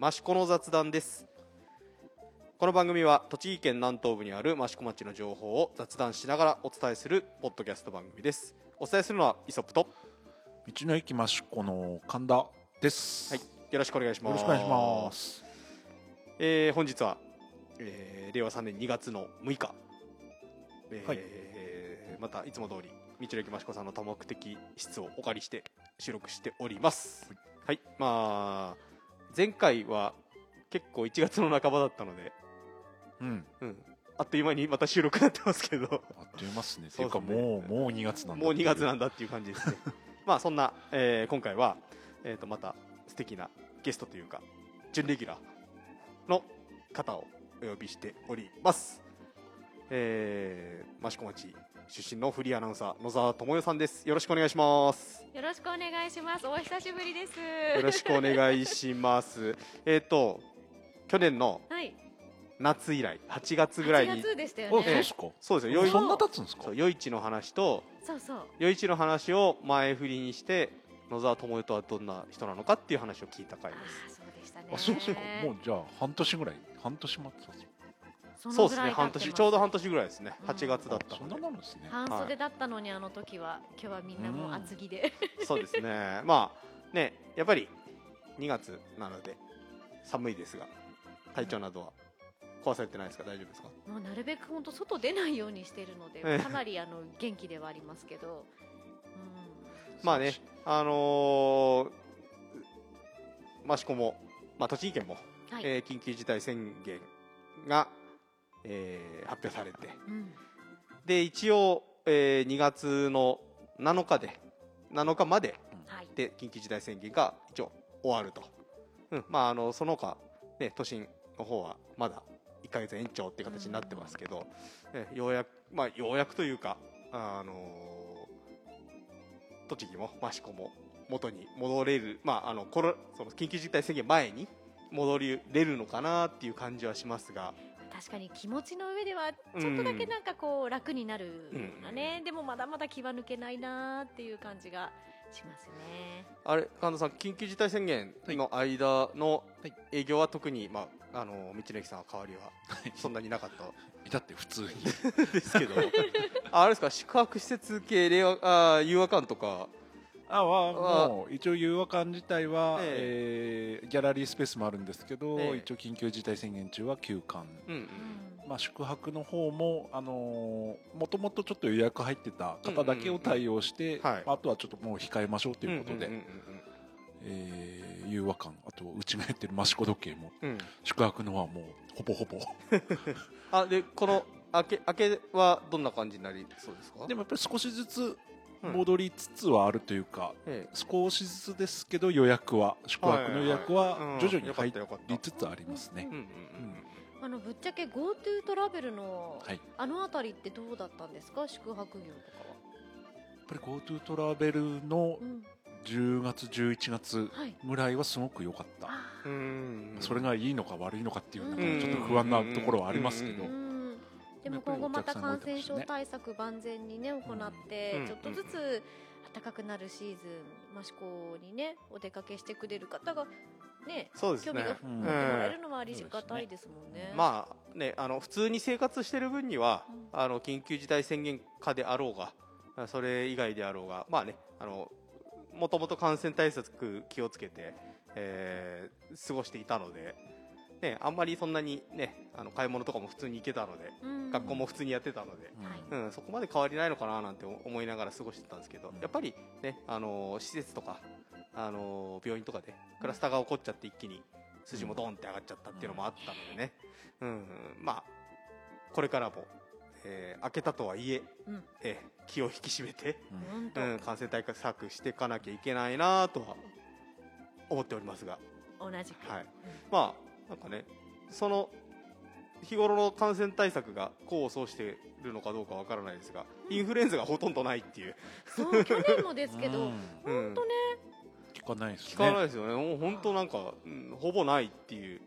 益子の雑談です。この番組は栃木県南東部にある益子町の情報を雑談しながらお伝えするポッドキャスト番組です。お伝えするのはイソップと道の駅益子の神田です。はい。よろしくお願いします。よろしくお願いします。えー本日は、えー令和3年2月の6日、えーはい。またいつも通り道の駅益子さんの多目的室をお借りして収録しております。はい、まあ前回は結構1月の半ばだったので、うん。うん、あっという間にまた収録になってますけどあっという間ですね。っていうかもうもう2月なんだ。もう2月なんだ。だっていう感じですねまあそんな、えー今回は、えー、とまた素敵なゲストというか準レギュラーの方をお呼びしておりますえー、益子町出身のフリーアナウンサー野沢智代さんですよろしくお願いしますよろしくお願いします。お久しぶりです。よろしくお願いしますえっと去年のはい。夏以来8月ぐらい8に月でしたよあ、そうね。ですか。そうですよよいそんな経つんですか？そう。夜市の話とそうそう。夜市の話を前振りにして野沢智代とはどんな人なのかっていう話を聞いた回あですあ、そうでしたね。あ、そうですか。もうじゃあ半年ぐらい半年待ってたんですか？そうですね半年ちょうど半年ぐらいですねうん8月だったそんなのでなるんですね。半袖だったのにあの時は今日はみんなもう厚着で。そうですねまあねやっぱり2月なので寒いですが体調などは壊されてないですか？大丈夫ですか？もうなるべく本当外出ないようにしているので、ええかなりあの元気ではありますけど。まあねあのー、益子も、まあ、栃木県も、うん。はい。えー緊急事態宣言が、えー発表されてうん。で一応、えー2月の7日で7日まではい。で緊急事態宣言が一応終わると、うんまあ、あのその他、ね、都心の方はまだ1ヶ月延長っていう形になってますけど、えようやく、まあ、ようやくというか、あのー栃木も益子も元に戻れる、まあ、あのコロその緊急事態宣言前に戻れるのかなっていう感じはしますが、確かに気持ちの上ではちょっとだけなんかこう楽になるようなね、でもまだまだ気は抜けないなーっていう感じがしますね。あれ神田さん緊急事態宣言の間の営業は特に、まあ、あの道の駅さんは変わりはそんなになかった？至って普通に。ですけど。ああれですか？宿泊施設系令和あー遊和館とかあはもう一応遊和館自体は、ええ。ーギャラリースペースもあるんですけど、ええ。一応緊急事態宣言中は休館。うんうんうん。まあ、宿泊の方も、あのもともとちょっと予約入ってた方だけを対応して、うんうんうん。はい。あとはちょっともう控えましょうということで、えー、遊和館あとうちがやってる益子時計もうん。うん宿泊の方はもうほぼほぼ。あでこの明け明けはどんな感じになりそうですか？でもやっぱり少しずつうん戻りつつはあるというか、ええ。少しずつですけど予約は宿泊の予約はうん。徐々に入りつつありますね。あのぶっちゃけ GoTo トラベルのはい、やあの辺りってどうだったんですか？宿泊業とかは。っぱり GoTo トラベルのうん、10月11月はい。ぐらいはすごく良かった、それがいいのか悪いのかっていうなんかうん。ちょっと不安なところはありますけど、うーうん。でも今後また感染症対策万全にね行って、うん。ちょっとずつ暖かくなるシーズン益子にねお出かけしてくれる方がねそうですね。興味が持ってうんもらえるのはありがたいですもんね。まあねあの普通に生活してる分には、うん。あの緊急事態宣言下であろうがあそれ以外であろうがまあねあのもともと感染対策気をつけて、えー過ごしていたので、ね、あんまりそんなにねあの買い物とかも普通に行けたので、うん。学校も普通にやってたので、うんはい。うん、そこまで変わりないのかななんて思いながら過ごしてたんですけど、うん。やっぱりね、あのー施設とか、あのー病院とかでクラスターが起こっちゃって一気に数字もドーンって上がっちゃったっていうのもあったのでね、うんまあこれからも、えー開けたとはいえうん。えー気を引き締めて、本当、うん、感染対策していかなきゃいけないなとは思っておりますが、同じく、はい。まあなんかねその日頃の感染対策が功を奏しているのかどうかわからないですが、インフルエンザがほとんどないっていう、そう去年もですけど、本当ね。聞かないですね。聞かないですよね、もう本当なんか、うんほぼないっていう、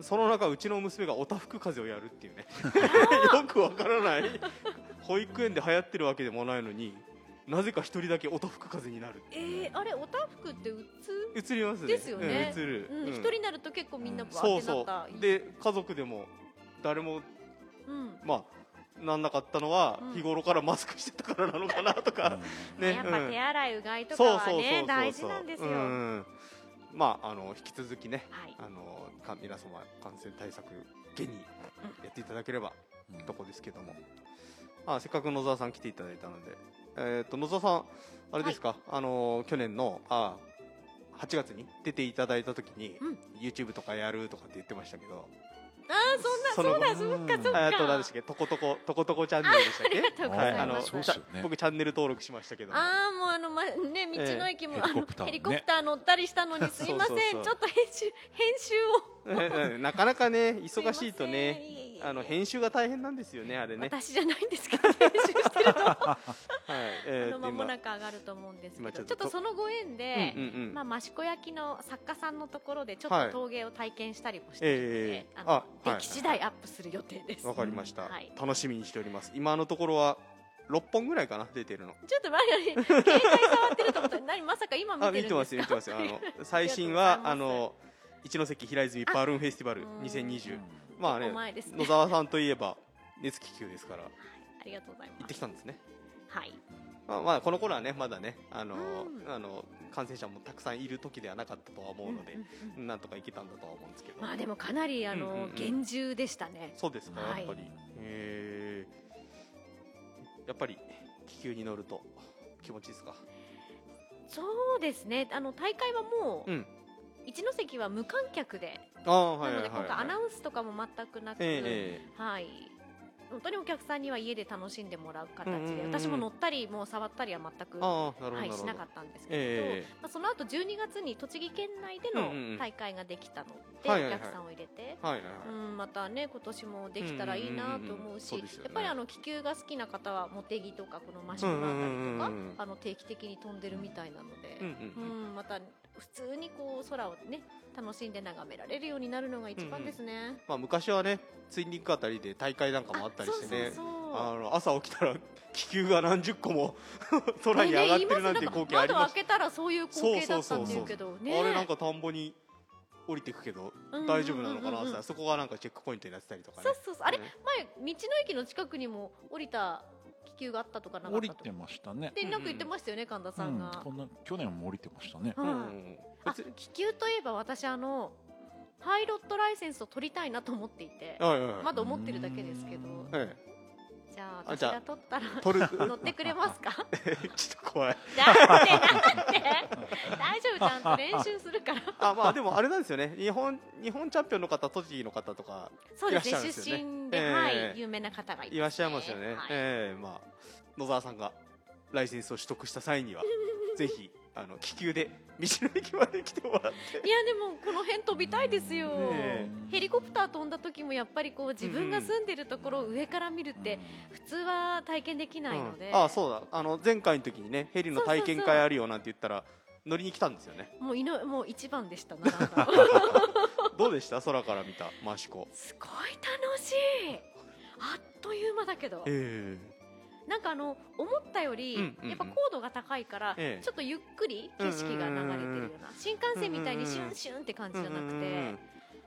その中、うちの娘がおたふく風邪をやるっていうね、よくわからない、保育園で流行ってるわけでもないのに、なぜか一人だけ音吹く風になる。えー、あれおたふくってうつ？映りますね。ですよね。うん映る。うん。一、うん。人になると結構みんなうん。バーそう。ってなそった。うで家族でも誰もうん。まあなんなかったのはうん。日頃からマスクしてたからなのかなとか、ねやっぱ手洗いうがいとかそうはそうそうそう。ね大事なんですよ、うん。まああの引き続きねはい。あのか皆様感染対策げにやっていただければうん。とこですけども、あせっかく野沢さん来ていただいたので、えー、と野沢さんあれですか、あの去年のあ8月に出ていただいた時に、うん。YouTube とかやるとかって言ってましたけど。ああそんなそうだそそっかそっか。えー、と何でしたっけ？とことことことこチャンネルでしたっけ？ありがとうございます。はいあのそうっすよね。僕チャンネル登録しましたけど。もああもうあの、ま、ね道の駅も、ええ。あのヘリコプターね。ヘリコプター乗ったりしたのに すいませんそう。そうそうちょっと編集編集を。ええなかなかね忙しいとねあの編集が大変なんですよねあれね。私じゃないんですけど編集してるの。はいあの間もな今く上がると思うんですけどちょっとそのご縁で、まあ、益子焼の作家さんのところでちょっはいと陶芸を体験したりもしているので、ええあの出来次第アップする予定です、わかりました、はい。楽しみにしております。今のところは6本ぐらいかな？出てるの。ちょっと待って携帯触ってると思ったら何まさか？今見あてるんですか？見てますよ見てますよ。あの最新あはあの一関平泉バルーンフェスティバルうん2020うん。まあね野沢さんといえば熱気球ですから。ありがとうござい行ってますきたんですねはい。まあ、まあこの頃はねまだねあの、うん。あの感染者もたくさんいる時ではなかったとは思うのでうん、なんとか行けたんだとは思うんですけど、まあでもかなりあの、うんうんうん。厳重でしたね。そうですかはい。やっぱり、へー。やっぱり気球に乗ると気持ちいいですか？そうですね。あの大会はもう、うん。一関は無観客で、はいなのはいはい。で今回アナウンスとかも全くなく、え。はい本当にお客さんには家で楽しんでもらう形で、うんうんうん。私も乗ったりもう触ったりは全く、はい、しなかったんですけれど、えまあ、その後12月に栃木県内でうんうんうん。の大会ができたので、はいはいはい。お客さんを入れて、えはいはいはい、うん、またね今年もできたらいいなと思うし、うんうんうんねやっぱりあの気球が好きな方は茂木とかこの益子のあたりとか、うん。うんうんうんあの定期的に飛んでるみたいなので、うんうんうんうんまた普通にこう空をね楽しんで眺められるようになるのが一番ですね。まあ、昔はねツインリンクあたりで大会なんかもあったりしてね。あの朝起きたら気球が何十個も 空に上がってるなんて光景ありまし窓開けたらそういう光景だったっていうけどた、ねあれなんか田んぼに降りてくけどうん大丈夫なのかなってそこがなんかチェックポイントになってたりとかね。そうそうそう。あれね前道の駅の近くにも降りた気球があったとかなか降りてったと。かましたね。でなんか言ってましたよね神田さんが、うんこんな去年も降りてましたね。うんうんあ気球といえば私あのパイロットライセンスを取りたいなと思っていてはいはいはい。まだ思ってるだけですけど。じゃあ私が取ったら 乗ってくれますか？ちょっと怖い。だってだって大丈夫ちゃんと練習するから。あまあでもあれなんですよね。日本日本チャンピオンの方栃木の方とかそうですね。出身で、ええ。はい有名な方がいます、いらっしゃいますよね、はい。ええまあ野沢さんがライセンスを取得した際には ぜひあの気球で道の駅まで来てもらって。いやでもこの辺飛びたいですよ、ねヘリコプター飛んだ時もやっぱりこう自分が住んでるところを上から見るって普通は体験できないので、うん。あそうだ。あの前回の時にねヘリの体験会あるよなんて言ったら乗りに来たんですよね。もういのもう一番でしたな どうでした？空から見た益子すごい楽しい。あっという間だけど。えなんかあの思ったより、うんうんうん。やっぱ高度が高いから、ええ。ちょっとゆっくり景色が流れてるような新幹線みたいにシュンシュンって感えじじゃなくて、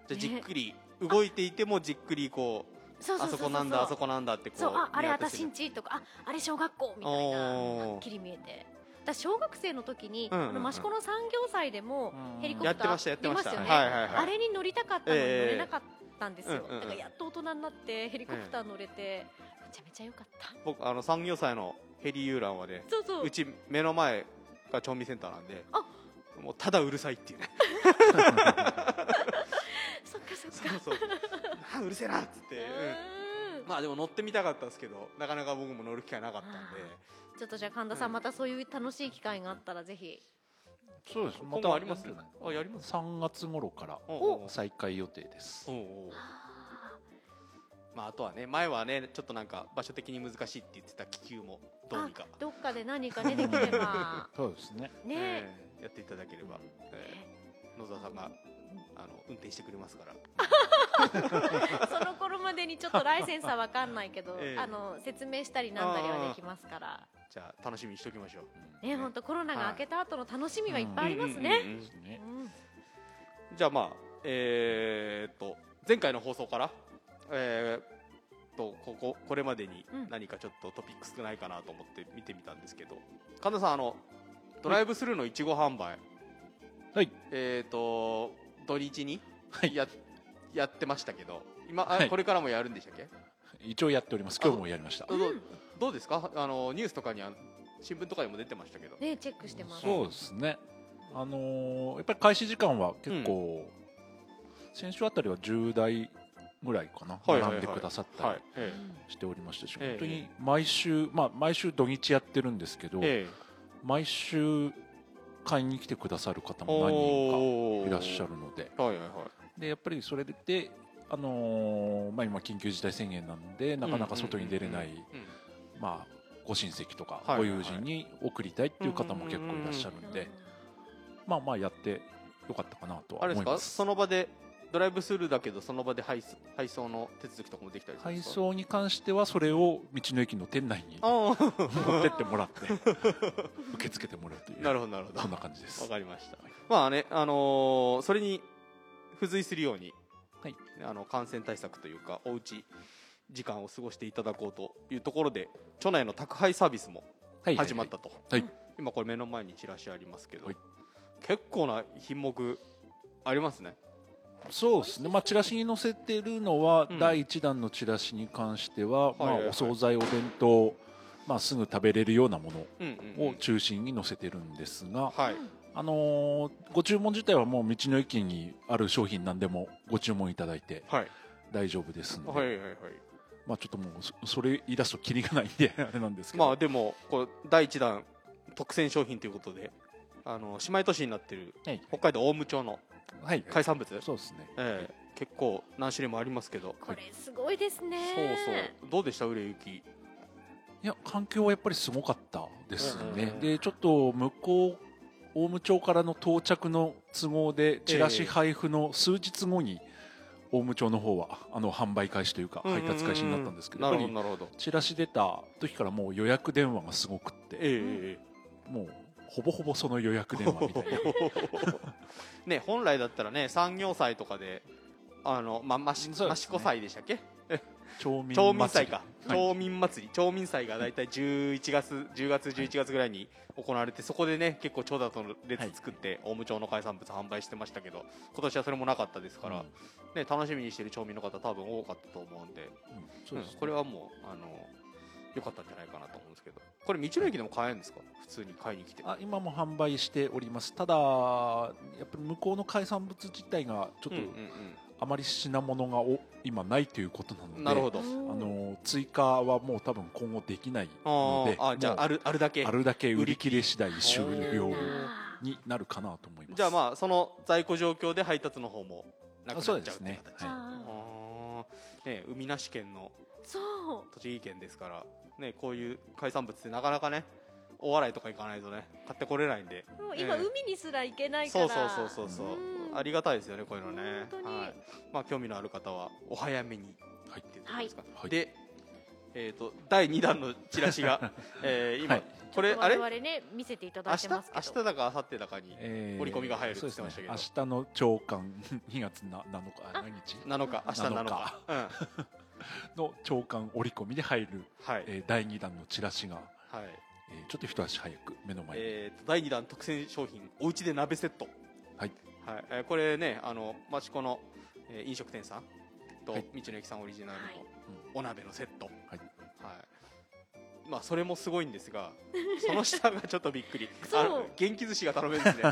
じゃあじっくり動いていてもじっくりこうあそこなんだあそこなんだってこうああれ私んちとかああれ小学校みたいなはっきり見えて私小学生の時に、うんうんうん。あの益子の産業祭でもうん。ヘリコプターやってましたやってました。見よね、はいはいはい。あれに乗りたかったのに乗え。えれなかったんですよ、だからやっと大人になってヘリコプター乗れて、めちゃめちゃ良かった。僕あの産業祭のヘリ遊覧はねそうそう。うち目の前が調味センターなんであ。もうただうるさいっていう。ね そっかそっか。そうそう。あうるせえなっつって、まあでも乗ってみたかったですけどなかなか僕も乗る機会なかったんでちょっとじゃあ神田さん、うん。またそういう楽しい機会があったらぜひ。そうです。今後あります？やってるあやります。3月頃からお再開予定です。まああとはね前はねちょっとなんか場所的に難しいって言ってた気球もどうにか。あ、どっかで何かねできれば。そうですね。ね、えーやっていただければ、えー野沢さんがあの運転してくれますから。その頃までにちょっとライセンスは分かんないけど、ええ。あの説明したりなんだりはできますからじゃあ楽しみにしておきましょう。ね本当コロナが明けた後の楽しみはいっぱいありますね。じゃあまあえー、っと前回の放送からえー、っとこここれまでにうん。何かちょっとトピック少ないかなと思って見てみたんですけど神田さんあのドライブスルーのいちご販売はい。えー、っと土日にはい。ややってましたけど今あはい。これからもやるんでしたっけ？一応やっております。今日もやりました。どうどうですか？あのニュースとかには新聞とかにも出てましたけど。ねチェックしてます。そうですね。あのーやっぱり開始時間は結構、先週あたりは10台ぐらいかな、はいはいはい。並んでくださったはい。りえ。しておりましたし、ええ。本当に毎週、まあ、毎週土日やってるんですけど、ええ。毎週買いに来てくださる方も何人かいらっしゃるので。はいはいはい。でやっぱりそれで、あのーまあ、今緊急事態宣言なんでなかなか外に出れない、うんまあ、ご親戚とかご友人に送りたいっていう方も結構いらっしゃるんで、まあまあやってよかったかなとはあれですか？思います。その場でドライブスルーだけどその場で配送配送の手続きとかもできたり配ですか？送に関してはそれを道の駅の店内にあ持ってってもらって受け付けてもらうといあうなるほどなるほど。そんな感じです。わかりました。まあねあのーそれに付随するように、はい。あの感染対策というかおうち時間を過ごしていただこうというところで町内の宅配サービスもはい始まったと、はい。今これ目の前にチラシありますけど、はい結構な品目ありますね。そうですね、まあ、チラシに載せてるのは、うん。第1弾のチラシに関しては、まあお惣菜お弁当、まあ、すぐ食べれるようなものをうん中心に載せてるんですが、はい。あのーご注文自体はもう道の駅にある商品なんでもご注文いただいてはい。大丈夫ですので、はいはいはいまあ、ちょっともうそそれ言い出すとキリがないんで あれなんですけど、まあでもこれ第1弾特選商品ということであの姉妹都市になってるはい。北海道大武町のはい、海産物、そうですね、ええ結構何種類もありますけど。これすごいですね。そうそう。どうでした売れ行き？いや環境はやっぱりすごかったですね、うんでちょっと向こう大武町からの到着の都合でチラシ配布の数日後に大武町の方はあの販売開始というか配達開始になったんですけどなやっぱりるほど。チラシ出た時からもう予約電話がすごくって、えええもうほぼほぼその予約電話みたいな。え ね本来だったらね産業祭とかであのま益子祭でしたっけ？町民町民祭か、はい。町民祭。り町民祭が大体11月10月11月ぐらいに行われてそこでね結構長蛇の列作って大武町の海産物販売してましたけど今年はそれもなかったですから、うん。ね、楽しみにしてる町民の方多分多かったと思うんでうん。そうでこれはもうあの良かったんじゃないかなと思うんですけどこれ道の駅でも買えるんですか？普通に買いに来て。あ今も販売しております。ただやっぱり向こうの海産物自体がちょっとうんうんあまり品物がお今ないということなのでうんなるほど。あの追加はもう多分今後できないあのでーあじゃああるるあるだけ。あるだけ売り切れ次第終了になるかなと思います。じゃあまあその在庫状況で配達の方もなくなっちゃうっていうそうですね。形は海なし県のそう。栃木県ですからねこういう海産物ってなかなかね大洗とか行かないとね買ってこれないんで。もう今ええ。海にすら行けないかそうらそうそうそうそう。うんありがたいですよねこういうのね。はい。まあ興味のある方はお早めにはいっていうところですか、はい。でえっ、と第2弾のチラシが、えー今、はい。これあれ？我々ね見せていただ明日いてますけど。明日だか明後日だかにえー折り込みが入るってそう言ってましたけど。ですね明日の朝刊2月な7日あ何日？7日明日7 7日。うん。は の朝刊折り込みで入る、い、えー第2弾のチラシが、はい。えーちょっと一足早く目の前に、えーと第2弾特選商品おうちで鍋セット。はい、はい。えーこれねあの益子の、えー飲食店さんと、はい。道の駅さんオリジナルのはい。お鍋のセット。はい。はい。まあそれもすごいんですが その下がちょっとびっくり。そう。あの元気寿司が頼めるんで。す ね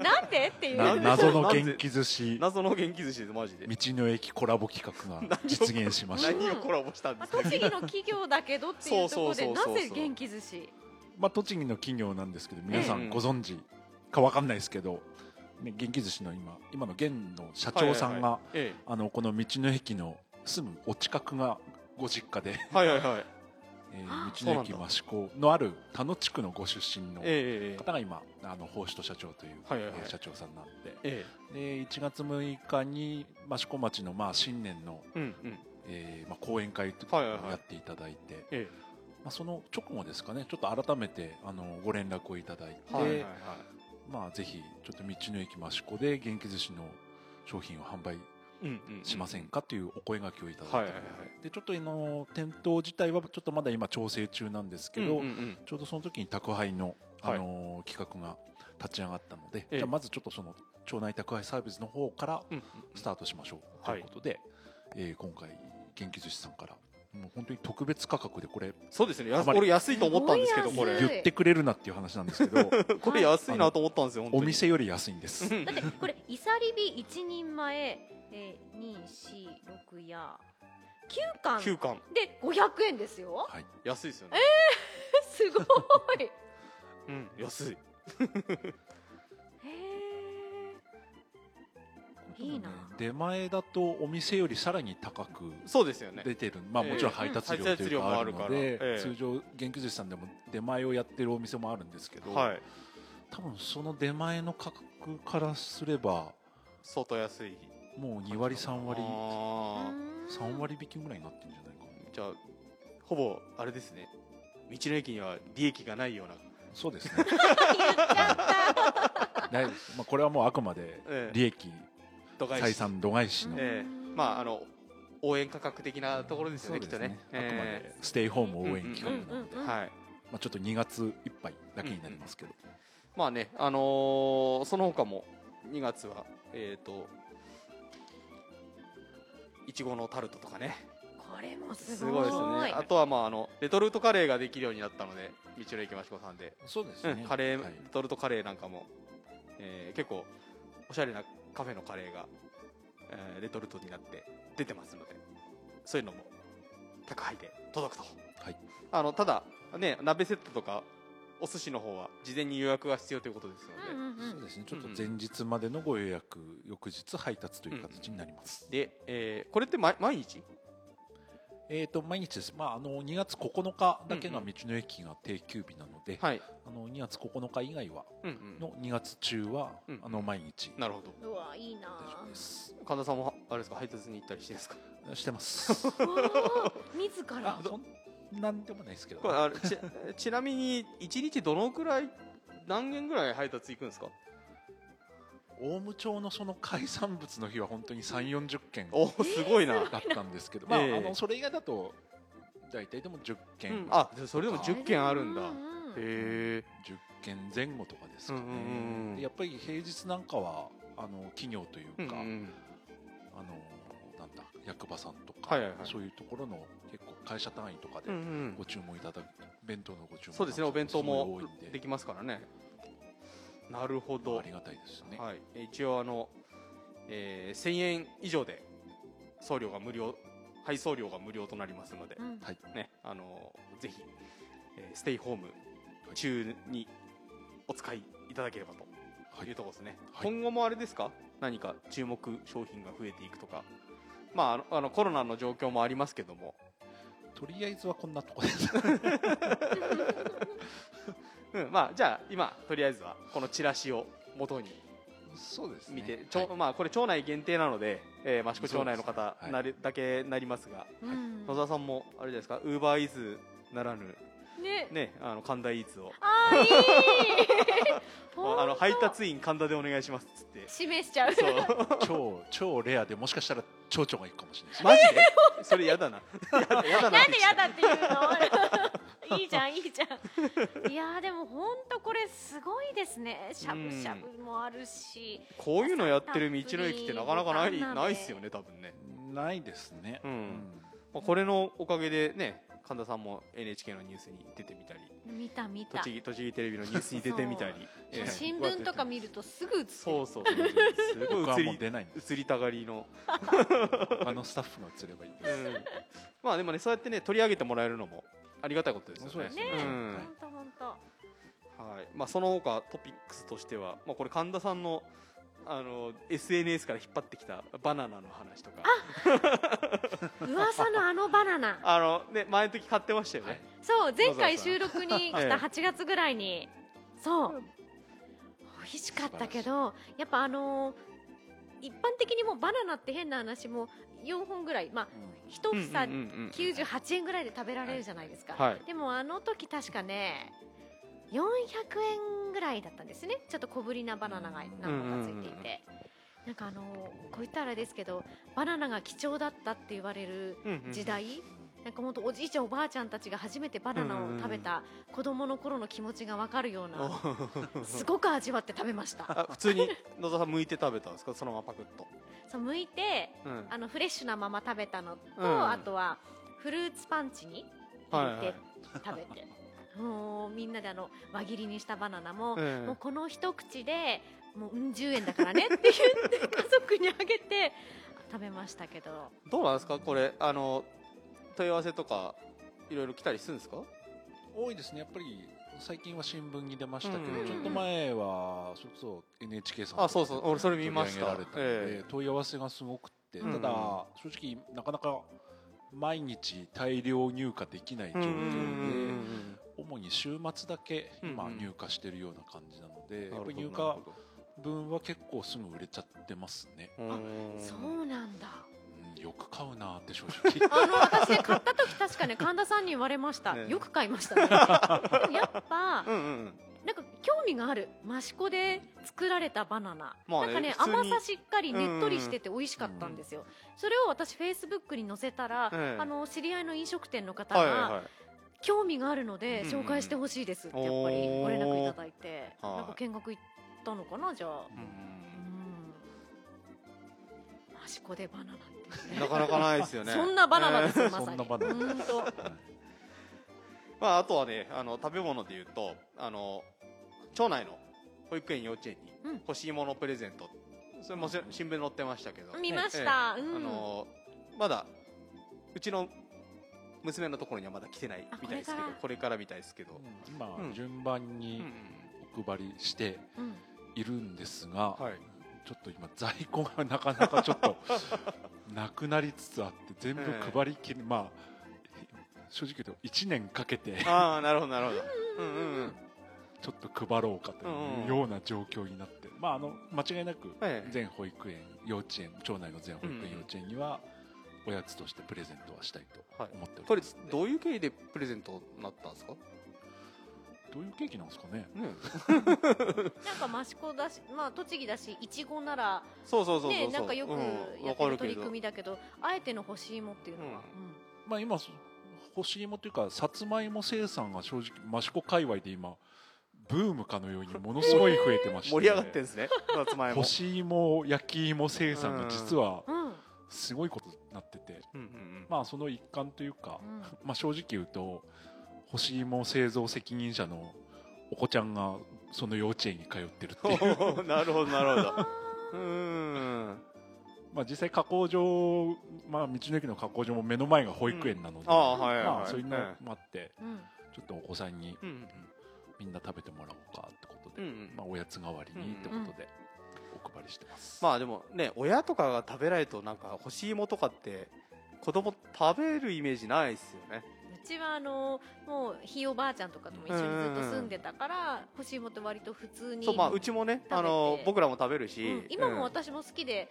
なんで？っていう。謎の元気寿司。謎の元気寿司ですマジで。道の駅コラボ企画が実現しました。何をコラボしたんでまあすか栃木の企業だけどっていうところでなぜ元気寿司？まあ、栃木の企業なんですけど皆さうんご存知かわかんないですけど、ね、元気寿司の今今の現の社長さんが、えあのこの道の駅の住むお近くがご実家で、えはいはいはい。えあー道の駅益子のある田野地区のご出身のええええ。方が今あの法師と社長という、はいはいはい。えー社長さんなんで。えで1月6日に益子町のまあ新年の、えうんうん。えーまあ、講演会とかやっていただいて、えまあ、その直後ですかね。ちょっと改めてあのご連絡をいただいて、はいはいはいまあ、ぜひちょっと道の駅益子で元気寿司の商品を販売しませんかというお声掛けをいただいたので,、ちょっとあの店頭自体はちょっとまだ今調整中なんですけど、ちょうどその時に宅配の、あはい。の企画が立ち上がったので、ええ。じゃあまずちょっとその町内宅配サービスの方からスタートしましょうとはいいうことで、えー今回元気寿司さんからもう本当に特別価格でこれそうですね。俺安いと思ったんですけどこれ。言ってくれるなっていう話なんですけど これ安いなと思ったんですよ本当おに店より安いんです。だってこれイサリビ一人前、えー、246や9貫9巻で500円ですよ。はい。安いですよね。すごい。うん安い いいな。出前だとお店よりさらに高くそうですよね。出てる、まあ、ええ。もちろん配達料うん。というかあるので、ええ。通常元気寿司さんでも出前をやってるお店もあるんですけど、はい。多分その出前の価格からすれば相当安い。もう2割3割あ3割引きぐらいになってるんじゃないかな。ーじゃあほぼあれですね。道の駅には利益がないような。そうですね。言っちゃった大丈夫です、まあ、これはもうあくまでええ。利益採算度外視の、ええ。まああの応援価格的なところですよねきっとね。あくまえでステイホーム応援企画うんなので、うんうん。はいまあ、ちょっと2月いっぱいだけになりますけど、まあねあのーその他も2月はえっ、といちごのタルトとかね。これもすすごい。ごいですね。あとはまああのレトルトカレーができるようになったので道の駅益子さんで、そうですね、うんカレー、はい。レトルトカレーなんかも、えー結構おしゃれなカフェのカレーが、えーレトルトになって出てますのでそういうのも宅配で届くと、はい。あのただね鍋セットとかお寿司の方は事前に予約が必要ということですので、うんうんそうですね。ちょっと前日までのご予約翌日配達という形になります、で、えーこれって毎毎日？えー、と毎日です、まあ、あの2月9日だけが道の駅が定休日なので、はい、あの2月9日以外はうんうん、の2月中は、うんあの毎日。なるほど。うわいいな。神田さんもあれですか？配達に行ったりしてですか？してます。自ら。あそんなんでもないですけどこれあれち ちなみに1日どのくらい何件ぐらい配達行くんですか？大武町のその海産物の日は本当に3 4 0件おーすごいな、だったんですけど、まあ、ええ。あのそれ以外だと大体でも10件、うん。あそれでも10件あるんだ。うんうんへえ。10件前後とかですかね、やっぱり平日なんかはあの企業といううんうか、ん。あのなんだ役場さんとか、はいはいはい。そういうところの結構会社単位とかでうんうん。ご注文いただく弁当のご注文そうですねお弁当もできますからねなるほど。ありがたいですね、はい、え一応あの、えー1000円以上で送料が無料配送料が無料となりますので、うん。はい。ねあのぜひ、えーステイホーム中にお使いいただければとはい。いうところですね、はい。今後もあれですか？何か注目商品が増えていくとか。まああのあのコロナの状況もありますけども、とりあえずはこんなとこです うん、まあじゃあ今とりあえずはこのチラシを元に。そうですね。見て、ちょはいまあこれ町内限定なので、えー、益子町内の方そうですはい。だけなりますが。うん。野沢さんもあれじゃないですか？ウーバーイーツならぬね。ねあの神田イーツを。あーいい。あの配達員神田でお願いしますっつって。示しちゃう。そう。超超レアでもしかしたら町長が行くかもしれないです。マジで？それやだな。やだやだななんでやだっていうの？いいじゃん いいじゃん。いやーでも本当これすごいですね。しゃぶしゃぶもあるし。こういうのやってる道の駅ってなかなかないないっすよね多分ね、ないですね、うん。まあ、これのおかげでね神田さんも NHK のニュースに出てみたり。見た見た。栃木栃木テレビのニュースに出てみたり。ええ。新聞とか見るとすぐ映ってるそうそうそう。すごい映り出ない映りたがりの。他のスタッフが映ればいいんです。うん。まあでもねそうやってね取り上げてもらえるのもありがたいことですよね。本当本当。はい。まあ、その他トピックスとしては、まあ、これ神田さんのあの SNS から引っ張ってきたバナナの話とか。噂のあのバナナ。あの、ね、前の時買ってましたよね、はい。そう前回収録に来ええた8月ぐらいに。そう。美味しかったけどやっぱあのー一般的にもうバナナって変な話も4本ぐらいまあ一房うんうんうんうん。98円ぐらいで食べられるじゃないですか、はい。でもあの時確かね400円ぐらいだったんですね。ちょっと小ぶりなバナナが何本かついていて、なんかあのこう言ったらあれですけどバナナが貴重だったって言われるうんうん時代、なんか本当おじいちゃんおばあちゃんたちが初めてバナナを食べた子供の頃の気持ちが分かるようなすごく味わって食べました。あ普通に野沢さん剥いて食べたんですか？そのままパクッと、そう剥いてうん。あのフレッシュなまま食べたのと、うん。あとはフルーツパンチに入れて食べて、もうみんなであの輪切りにしたバナナも、ええ。もうこの一口でもううん十円だからねって言って家族にあげて食べましたけど。どうなんですか？これあの問い合わせとかいろいろ来たりするんですか？多いですねやっぱり最近は新聞に出ましたけど、うんちょっと前はそれこそ NHK さんあそうそう。俺それ見ました。え問い合わせがすごくって、うんただ正直なかなか毎日大量入荷できない状況で、主に週末だけ今入荷してるような感じなので、やっぱり入荷分は結構すぐ売れちゃってますね、ほどうん。そうなんだ。うん、よく買うなって正直あの私ね買った時確かね神田さんに言われました、ね。よく買いましたね。でもやっぱうんうんなんか興味がある益子で作られたバナナ、まあねなんかね甘さしっかりねっとりしてて美味しかったんですよ、それを私フェイスブックに載せたら、ええ。あの知り合いの飲食店の方が、はいはいはい。興味があるのでうん紹介してほしいですってやっぱりご連絡いただいて、はい。なんか見学行ったのかなじゃあ、ううん。益子でバナナなかなかないですよね。そんなバナナですよ、えー。まさに。そんなバナナ。ほんと。まああとはねあの食べ物で言うとあの町内の保育園幼稚園にうん。欲しいものプレゼント。それもし新聞に載ってましたけど。見ましええ。た、うん。あのまだうちの娘のところにはまだ来てないみたいですけどあこれから？これからみたいですけど、今、うん。順番うんにお配りしてうん。いるんですが、はいちょっと今在庫がなかなかちょっとなくなりつつあって全部ええ配りきり、まあ正直言うと1年かけてああなるほどなるほど。うんうんうん。ちょっと配ろうかというような状況になって、まああの間違いなくええ。全保育園幼稚園町内の全保育うん園幼稚園にはおやつとしてプレゼントはしたいとはい思っておこれります、どういう経緯でプレゼントになったんですか？どういうケーキなんですかね。ね。なんか益子だし、まあ、栃木だしいちごならそうそうそうそうねなんかよくうんやってる取りわかるけど。組みだけど、あえての干し芋っていうのは、うん。まあ今そ干し芋というかさつまいも生産が正直益子界隈で今ブームかのようにものすごい増えてまして。盛り上がってんですねさつまいも。干し芋焼き芋生産が実はうん。うん。すごいことになってて、うんうんうん。まあその一環というか、うん。まあ正直言うと干し芋製造責任者のお子ちゃんがその幼稚園に通ってるっていう。なるほどなるほど。あうーん。まあ実際加工場、まあ、道の駅の加工場も目の前が保育園なので、ああはいまあそういうのえもあってーうん。ちょっとお子さんにえうん。みんな食べてもらおうかってことで、うんうん。まあ、おやつ代わりにってことでお配りしてます、まあでもね親とかが食べないとなんか干し芋とかって子供食べるイメージないですよね。うちはあのもうひいおばあちゃんとかとも一緒にずっと住んでたから干し芋って割と普通にそうまあうちもねあの僕らも食べるし、うん今もうん。私も好きで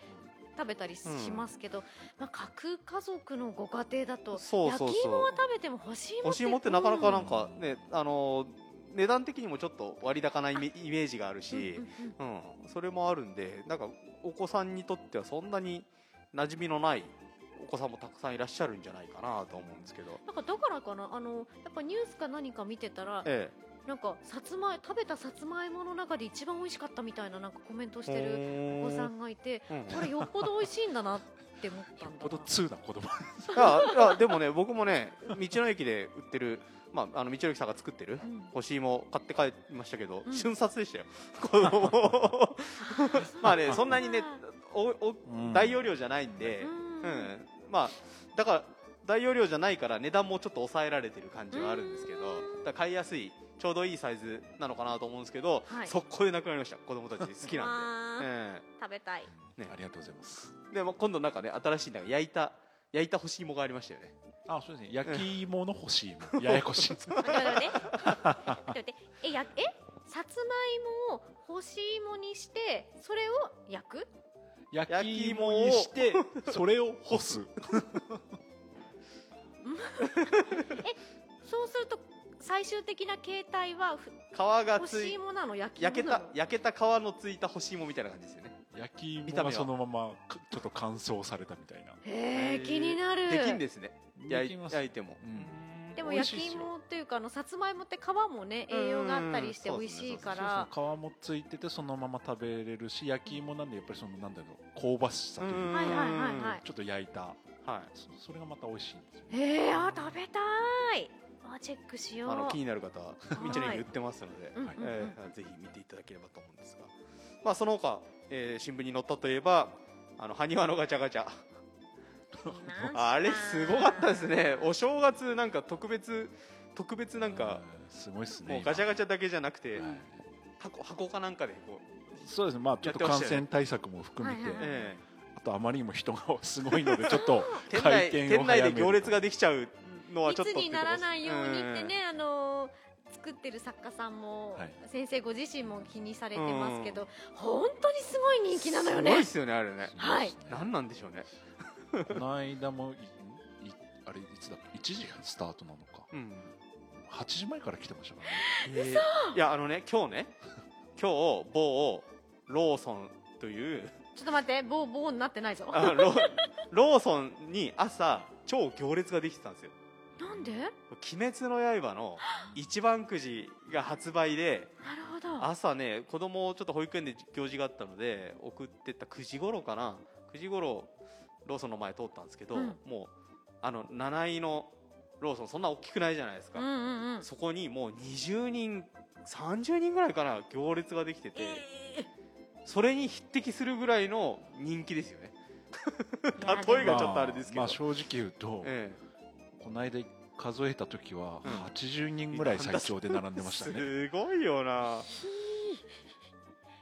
食べたりしますけど、まあ、各家族のご家庭だと焼き芋は食べても干し芋って干し芋ってなかなかなんかね、あの値段的にもちょっと割高なイメージがあるうんしうん、うん。うん。それもあるんでなんかお子さんにとってはそんなに馴染みのないお子さんもたくさんいらっしゃるんじゃないかなと思うんですけど、なんかだからかなあのやっぱニュースか何か見てたらえなんかさつまい食べたさつまいもの中で一番美味しかったみたいななんかコメントえ、してるお子さんがいてうんこれよっぽど美味しいんだなって思ったんだほどな通な子供いやいやでもね僕もね道の駅で売ってる、まあ、あの道の駅さんが作ってるうん。干し芋買って帰りましたけど、うん。瞬殺でしたよ。まあねそんなにねおおうん。大容量じゃないんで、ううんんまあだから大容量じゃないから値段もちょっと抑えられてる感じはあるんですけどうんだ買いやすいちょうどいいサイズなのかなと思うんですけど、はい。速攻でなくなりました。子供たち好きなんあで、ー。え食べたい。ねありがとうございます。えでも今度なんかね新しいなんか焼いた焼いた干し芋がありましたよね。あそうですね。焼き芋の干し芋。ややこしい。です待っえやえ？さつまいもを干し芋にしてそれを焼く？焼き芋にして それを干す。そうすると最終的な形態はふ皮が干し芋なの？焼き焼け芋なの？た焼けた皮のついた干し芋みたいな感じですよね。焼き見た目は芋がそのままかちょっと乾燥されたみたいな、へえ気になる。できんですね。焼いても。うんでも焼き芋っていうかあのさつまいもって皮もね栄養があったりしてうん美味しいから。皮もついててそのまま食べれるし焼き芋なんでやっぱりそのなんだろう香ばしさといううん。かはいはいはいはい。ちょっと焼いたはい。そそれがまた美味しいんですよ。へえあ食べたい。あチェックしよう。あの気になる方はい。道の駅売ってますので、うんうんうん。えーぜひ見ていただければと思うんですが、まあ、その他、えー新聞に載ったといえばあの埴輪のガチャガチャあれすごかったですね。お正月なんか特別特別なんかうんすごいっすねもうガチャガチチャだけじゃなくて、はい。箱箱かなんかでこう、そうですね。まあちょっと感染対策も含めて、あとあまりにも人がすごいのでちょっとー 店内回転を店内で行列ができちゃうのはちょっと密にならないようにってん。ね、あのー作ってる作家さんも、はい。先生ご自身も気にされてますけど、本当にすごい人気なのよねすごいっすよねあれねはい何なんでしょうねこの間もいいあれいつだっけ1時スタートなのか。うん。8時前から来てましたからね。えー。いやあのね今日ね今日某ローソンというちょっと待って棒棒になってないぞ。あロローソンに朝超行列ができてたんですよ。なんで？なる「鬼滅の刃」の一番くじが発売でほど。朝ね子供をちょっと保育園で行事があったので送ってった9時頃かな。9時頃ローソンの前通ったんですけど、うん。もうあの7位のローソンそんな大きくないじゃないですか、うんうんうん。そこにもう20人30人ぐらいかな行列ができてて、えそれに匹敵するぐらいの人気ですよね、例えがちょっとあれですけど。まあ、正直言うと、えこの間数えた時はうん。80人ぐらい最長で並んでましたね、すごいよな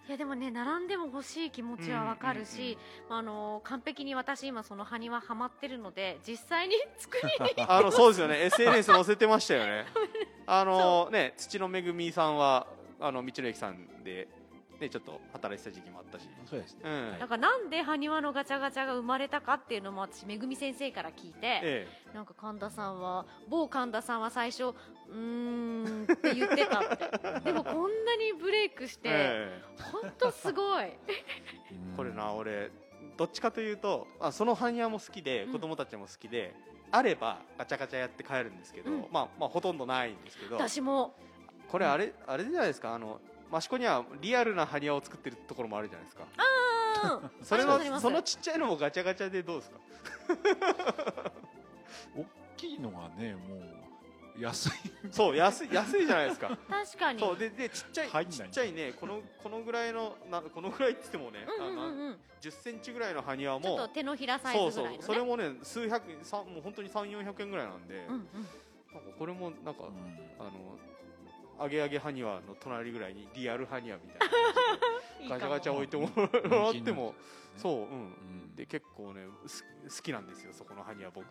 いやでもね並んでも欲しい気持ちはわかるし、あの完璧に私今その埴輪ハマってるので実際に 作りにあのそうですよね。SNS 載せてましたよね。あのね土のめぐみさんはあの道の駅さんで、ね、ちょっと働いてた時期もあったし、そうですね、うん。だからなんで埴輪のガチャガチャが生まれたかっていうのも私めぐみ先生から聞いて、え。なんか神田さんは某神田さんは最初うーんって言ってたって。でもこんなにブレイクしえてえ本当すごい。えこれな俺どっちかというとあその埴輪も好きでうん。子供たちも好きで、あればガチャガチャやって帰るんですけど、うん。まあまあほとんどないんですけど私も。これあれあれじゃないですかあの益子にはリアルな埴輪を作ってるところもあるじゃないですか。うん それああります。のそのちっちゃいのもガチャガチャでどうですか？大きいのがねもう安い。そう安い安いじゃないですか。確かに。そうででちっちゃいい。ちっちゃいねこのこのぐらいのなこのぐらいって言ってもね、うんうんうん。あのうん10センチぐらいの埴輪ちょっとも手のひらサイそうそうズぐらいのね。それもね数百さもう本当に3400円ぐらいなんで、うんうん。なんかこれもなんか、うん。あのアゲアゲ埴輪の隣ぐらいにリアル埴輪みたいな ガチャガチャ置いても らっても。そううん。うん。で結構ねす好きなんですよそこの埴輪僕。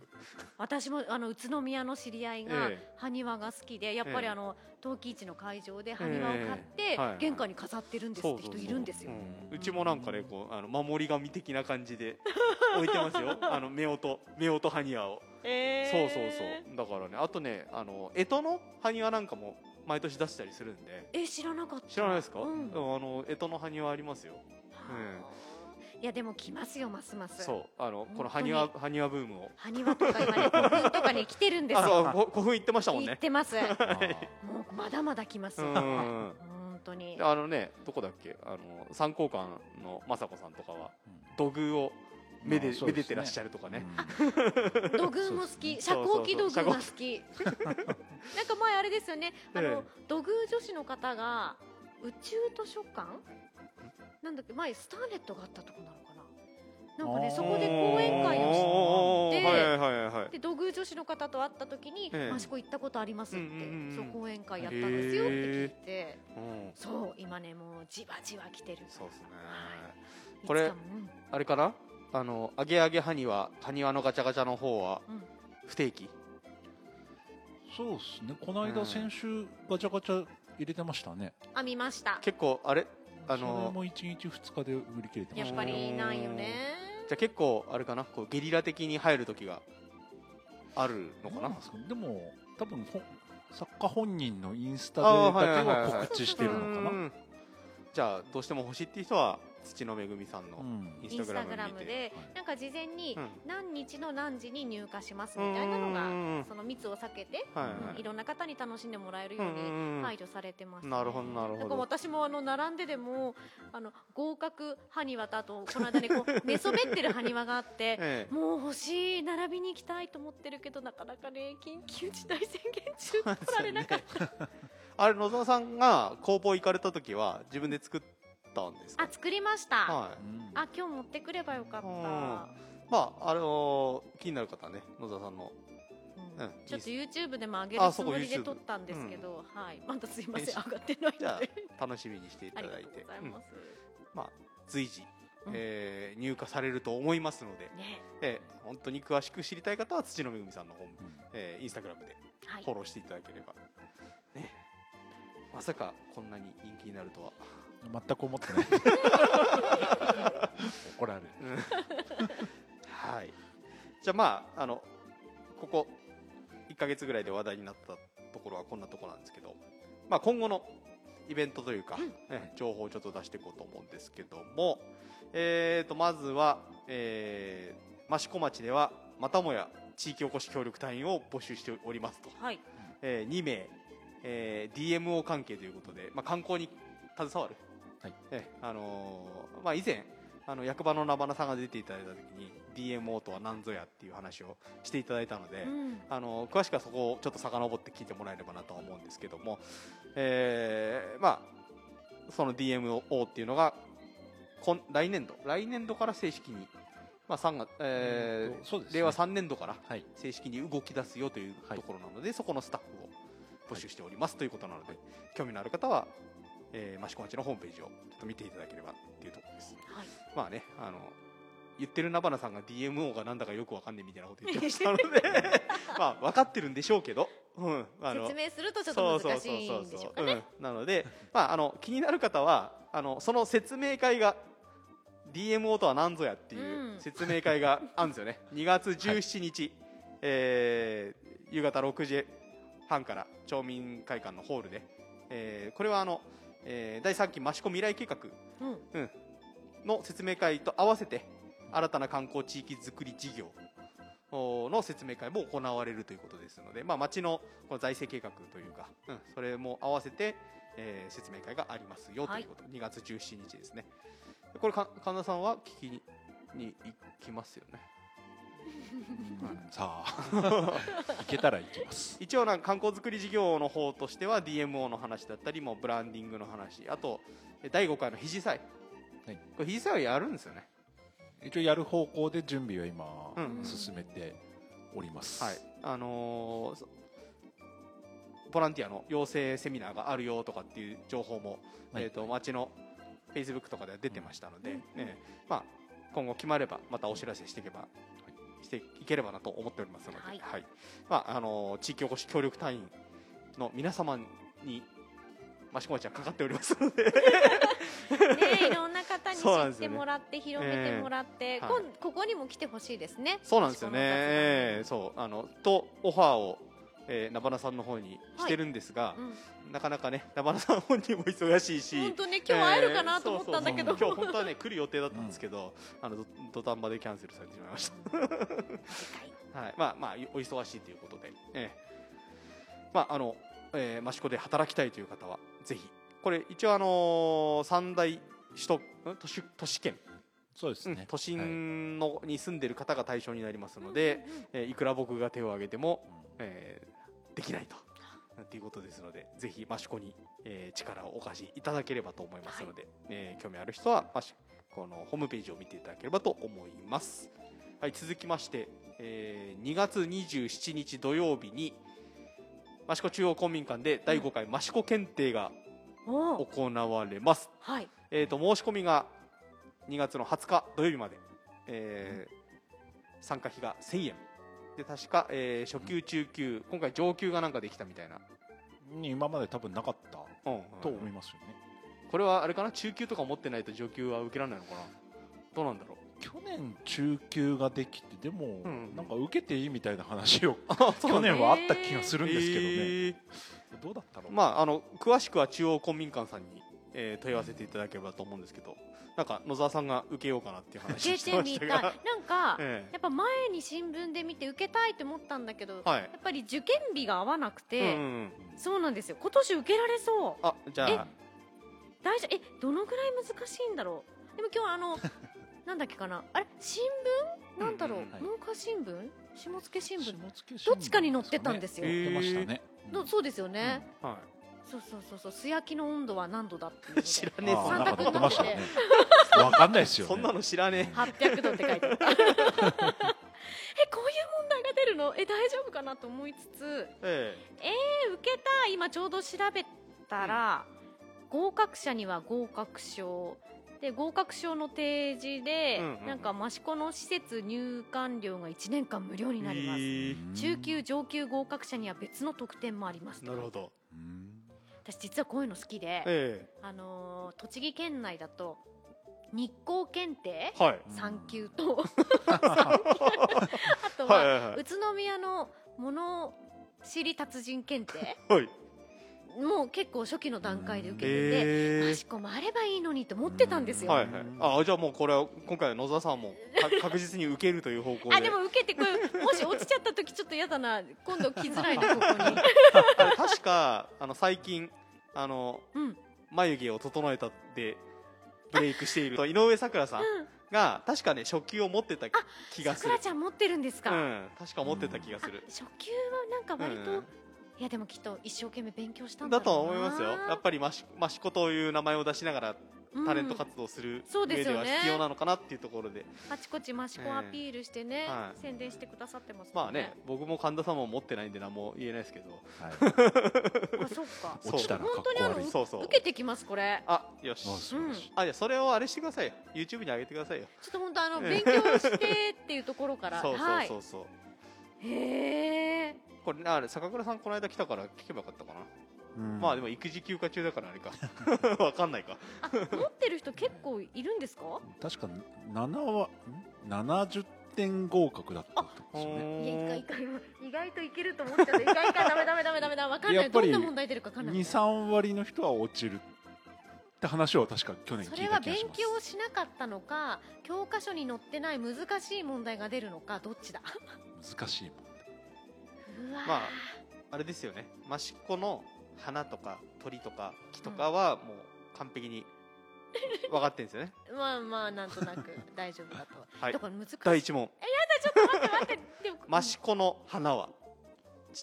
私もあの宇都宮の知り合いがええ。埴輪が好きでやっぱりええ。あの陶器市の会場で埴輪を買ってええ。はい。玄関に飾ってるんですって人いるんですよ。うちもなんかねこうあの守り神的な感じで 置いてますよ。あの夫婦夫婦埴輪を。そうそうそう。だからねあとねあの干支の埴輪なんかも毎年出したりするんで。え知らなかった。知らないですか、うん。でもあの干支の埴輪ありますよ。いやでも来ますよますます。そう。あのこの埴輪埴輪ブームを。埴輪とか今ね古墳とかに来てるんですあよそうこ古墳行ってましたもんね。行ってます。もうまだまだ来ますうよん。本当に。あのねどこだっけ？あの三交館の雅子さんとかは土偶をめで,、まあそうですね。めでてらっしゃるとかね、土偶も好き。遮光器土偶が好き。なんか前あれですよね。あの、え土偶女子の方が宇宙図書館？なんだっけ？前スターネットがあったとこなのかな？なんかねそこで講演会をしておーはいはいはいはい。で土偶女子の方と会った時にええ「益子行ったことあります」って、うんうんうんうん。そう講演会やったんですよって聞いて。うん。そう今ねもうじわじわ来てる。そうですね。これあれかな？あのアゲアゲハニワハニワのガチャガチャの方はうん。不定期。そうですね。この間うん。先週ガチャガチャ入れてましたね。あ見ました。結構あれ？あそれのも1日2日で売り切れてました。やっぱりないよね。じゃあ結構あれかな？こうゲリラ的に入る時があるのかな？なんですかでも多分ほ作家本人のインスタであーはいだけはいはいはい。は告知してるのかな。うん。じゃあどうしても欲しいっていう人は土のめぐみさんのうん。インスタグラムインスタグラ見てムでなんか事前にうん。何日の何時に入荷しますみたいなのうんうん。うんがその密を避けてはいはい。うんいろんな方に楽しんでもらえるように配慮されてますね。なるほどなるほど。私もあの並んででもあの合格埴輪とあとこの間ねこう 寝そべってる埴輪があってええ。もう欲しい並びに行きたいと思ってるけどなかなかね緊急事態宣言中取られなかった、あれ野沢さんが工房行かれた時は自分で作ったんですか？あ作りました、はい。うん。あ今日持ってくればよかった、うん。まああの気になる方はね野沢さんの。うん。うん。ちょっと YouTube でも上げるつもりで撮ったんですけど、はい。まだすいません上がってないじゃのであ楽しみにしていたありがとだいうてうんございます、まあ随時、うん。えー入荷されると思いますので、ね。えー本当に詳しく知りたい方は土のめぐみさんの方も、うん。えーインスタグラムではい。フォローしていただければ、ね。まさかこんなに人気になるとは全く思ってない。怒られる。はい。じゃあまああのここ1ヶ月ぐらいで話題になったところはこんなところなんですけど、まあ、今後のイベントというか、ね情報をちょっと出していこうと思うんですけども、えー、とまずは、えー、益子町ではまたもや地域おこし協力隊員を募集しておりますと、はい。えー2名、えー DMO 関係ということで、まあ、観光に携わる、はい。えーあのーまあ、以前あの役場の名花さんが出ていただいた時に DMO とは何ぞやっていう話をしていただいたので、うん。あの詳しくはそこをちょっと遡って聞いてもらえればなとは思うんですけども、えーまあその DMO っていうのが今来年度来年度から正式に、まあ3月えーね。令和3年度からはい。正式に動き出すよというはいところなので、そこのスタッフを募集しておりますということなので、興味のある方は、えー、益子町のホームページをちょっと見ていただければっていうところです。はい。まあね、あの、言ってる菜花さんが DMO がなんだかよくわかんねえみたいなこと言ってましたので、まあ分かってるんでしょうけど、うん、あの説明するとちょっと難しいんでしょうかね。うん。なので、まあ、あの気になる方はあのその説明会が DMO とは何ぞやっていううん。説明会があるんですよね、2月17日、えー夕方6時半から町民会館のホールで、えーこれはあの、えー第3期益子未来計画。うん。の説明会と合わせて新たな観光地域づくり事業。おの説明会も行われるということですので、まあ、町のこの財政計画というか、うん、それも合わせて、えー説明会がありますよということ、2月17日ですね。これか神田さんは聞きにに行きますよね。うんさあ。行けたら行きます。一応なんか観光づくり事業の方としては DMO の話だったりもうブランディングの話あとえ第5回の肘祭、はい。これ肘祭はやるんですよね。一応やる方向で準備は今うん。進めております、はい、あのーそボランティアの養成セミナーがあるよとかっていう情報も、はい。えー、と町のフェイスブックとかでは出てましたので、えー。まあ、今後決まればまたお知らせしていけば、していければなと思っておりますので、はい。まああのー地域おこし協力隊員の皆様に益子町はかかっておりますので。ねいろんな方に知ってもらって広めてもらって、ええはい。ここにも来てほしいですね。そうなんですよね、そう。あのとオファーを、えー、ナバナさんの方にしてるんですが、うん。なかなかね、ナバナさん本人も忙しいし、本当ね今日会えるかなと思ったんだけど、えーそうそうそう。今日本当はね来る予定だったんですけど、あのど土壇場でキャンセルされてしまいました。はい、まあまあお忙しいということで、ええまああの、えー、益子で働きたいという方はぜひ。これ一応あのー三大首都ん？都市都市圏、そうですね、うん。都はい心の、に住んでる方が対象になりますので、えーいくら僕が手を挙げても、えーできないと。っていうことですので、ぜひ益子に、えー力をお貸しいただければと思いますので、えー興味ある人は益子のホームページを見ていただければと思います。はい、続きまして、えー2月27日土曜日に益子中央公民館で第5回益子検定が行われます。はいえー、と申し込みが2月の20日土曜日まで、えー参加費が1000円で確か、えー初級中級今回上級がなんかできたみたいな、に今まで多分なかったうん。うんと思いますよね、これはあれかな？中級とか持ってないと上級は受けられないのかな？どうなんだろう？去年中級ができてでも、うん。なんか受けていいみたいな話を あ去年はあった気がするんですけどね、えー。どうだったの、まああの詳しくは中央公民館さんに、えー問い合わせていただければと思うんですけどなんか野沢さんが受けようかなっていう話しててましたたが、なんかえやっぱ前に新聞で見て受けたいと思ったんだけどえはい。やっぱり受験日が合わなくうんて、うんうん。そうなんですよ。今年受けられそう。あじゃあ。大丈夫？えどのぐらい難しいんだろう？でも今日あの なんだっけかな？あれ？新聞？なんだろう、うんうんはい。農家新聞？下野新聞？どっちかに載ってたんですよ、えー出ましたね、のそうですよね、はそうそうそうそう素焼きの温度は何度だっていうので。知らうんねえってましたね。サわかんないですよね。そんなの知らね800度って書いてあった えこういう問題が出るの？え大丈夫かなと思いつつ。ええ。え受けた今ちょうど調べたら、合格者には合格証で合格証の提示で、うんうん。うんなんか益子の施設入館料が1年間無料になります、え中級上級合格者には別の特典もありますなるほど。うん私実はこういうの好きで、えあのー栃木県内だと日光検定えはい。3級と あとは、はいはいはい。宇都宮の物知り達人検定。はいもう結構初期の段階で受けてて、えマシコもあればいいのにと思ってたんですよ、はいはい。あじゃあもうこれは今回は野沢さんもか 確実に受けるという方向で。あでも受けてこれもし落ちちゃった時ちょっと嫌だな今度来づらいな ここに。確かあの最近あのうん。眉毛を整えたでブレイクしている井上咲楽さんうん。が確かね初級を持ってた気がする。さくらちゃん持ってるんですか、うん確か持ってた気がする。あ初級はなんか割と、うんいやでもきっと一生懸命勉強したんだだろうな。と思いますよ。やっぱりマシマシコという名前を出しながらうん。タレント活動するそうで上ですよね。は必要なのかなっていうところで。あちこちマシコアピールしてね、ええはい。宣伝してくださってますまあね僕も神田さんも持ってないんで何も言えないですけど。はい。あそっか。そ う落ちた本当にそうそう。受けてきますこれ。あよし。あ素晴らしいあじゃあそれをあれしてくださいよ。YouTube に上げてくださいよ。ちょっと本当あのええ勉強してっていうところから。そうそうはいそう。そうへえこれあれ坂倉さんこの間来たから聞けばよかったかな。うん。まあでも育児休暇中だからあれか。わかんないか。あ持ってる人結構いるんですか？確か7はん？70点合格だったってことですよね。意外意外といけると思っちゃった意外かダメダメダメダメダメ。わかんない。やっぱりどんな問題出るかわかんない。23割の人は落ちるって話を確か去年聞いそれは勉た気がします。強しなかったのか教科書に載ってない難しい問題が出るのかどっちだ？難しいもんうわー。まああれですよね。益子の花とか鳥とか木とかはもう完璧に分かってるんですよね。まあまあなんとなく大丈夫だと、はい。だから難しい。第一問。ちょっと待って待って。でも 益子の花は。え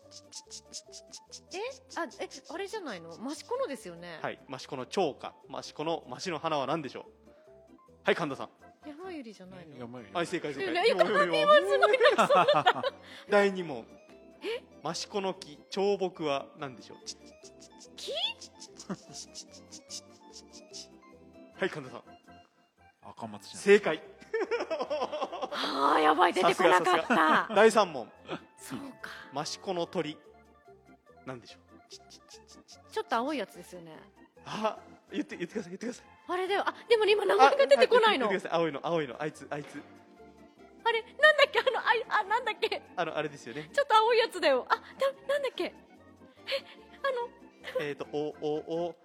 あえあれじゃないの？益子のですよね、はい。益子の蝶か。益子の益の花は何でしょう？はい神田さん山ゆりじゃないの？山よりはい正解正解。いやいやもうもうもうすごい。第二問。益子の木彫木は何でしょう木はい神田さん赤松じゃん正解あーやばい出てこなかった第三問。そうか益子の鳥何でしょうちょっと青いやつですよねあ言って言ってください言ってくださいあれだよ。あでも今名前が出てこないの。青いの青いの。あいつあいつ。なんだっけ？あのあいあなんだっけ？あのあれですよね。ちょっと青いやつだよ。あだなんだっけ？えあの えっ、ー、とおおお。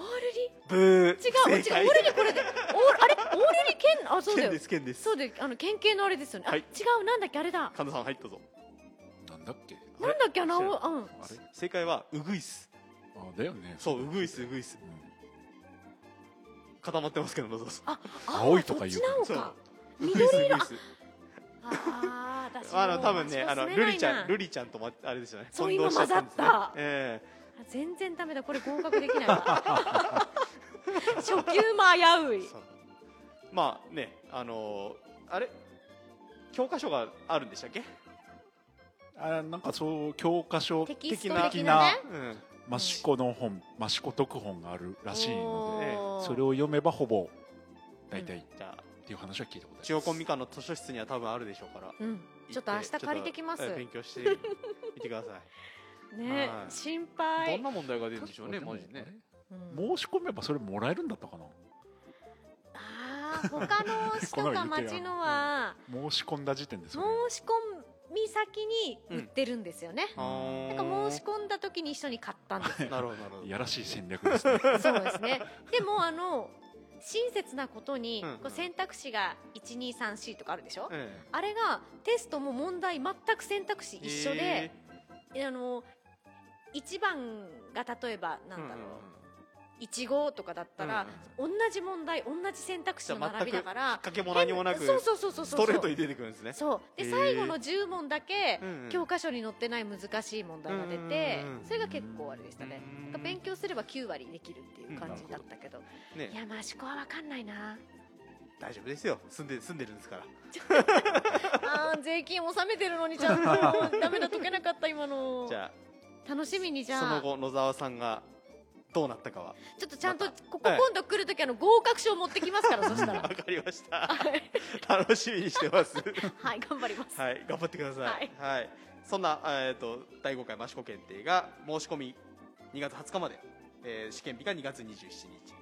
オールリブー。違う違うオールリこれで。オールあれ？オールリ剣あそうだ剣よです剣です。そうであの県警のあれですよね、はい。あ違うなんだっけ？あれだ。神田さんはいどうぞ。なんだっけ？なんだっけ？あのうんあれ？正解はウグイスあだよね。そうウグイスウグイスうん固まってますけど野沢さんあ青いとか言うから。そうウグイスウグイスあー私あの多分ねあのルリちゃんルリリちゃんとまあれですよね。そう今混ざった。え全然ダメだ。これ合格できない。わ 初級も危うい。まあねあのーあれ？教科書があるんでしたっけ？あなんかそう教科書テキスト的な的なね。うん益子の本益子読本があるらしいのでそれを読めばほぼ大体っじゃあていう話は聞いたことあります。中央コンビ館の図書室には多分あるでしょうからうん。ちょっと明日借りてきます。勉強してみてください。ね はい。心ど配んな問題が出るんでしょうねマジね。うん申し込めばそれもらえるんだったかな？あー他の市とか町のは 申し込んだ時点でそれ。申し込み先に売ってるんですよね、ななんか申し込んだ時に一緒に買ったんですよ。なるほどなるほど。いやらしい戦略ですね。そうですね。でもあの親切なことに、うん。うんこう選択肢が1234とかあるでしょ、えあれがテストも問題全く選択肢え一緒で、あの1番が例えばえーなんだろう、うんうんうんいちごとかだったら、同じ問題同じ選択肢の並びだか引っら掛けも何もなくそうそうそうそうストレートに出てくるんですね。そう。で、最後の10問だけ、うんうん。教科書に載ってない難しい問題が出て、うんうんうんそれが結構あれでしたね、勉強すれば9割できるっていう感じだったけど、いね。や益子は分かんないな。大丈夫ですよ。住んで住んでるんですから。あー税金納めてるのにちゃんと。ダメだ解けなかった今の。じゃ楽しみにじあ。そのゃあ後野沢さんがどうなったかは。ちょっとちゃんとまここはい。今度来るときあの合格賞持ってきますから そしたら。わかりました。はい。楽しみにしてます。はい頑張ります、はい頑張ってください。はい。はい。そんな、えー、と第5回益子検定が申し込み2月20日まで、えー試験日が2月27日、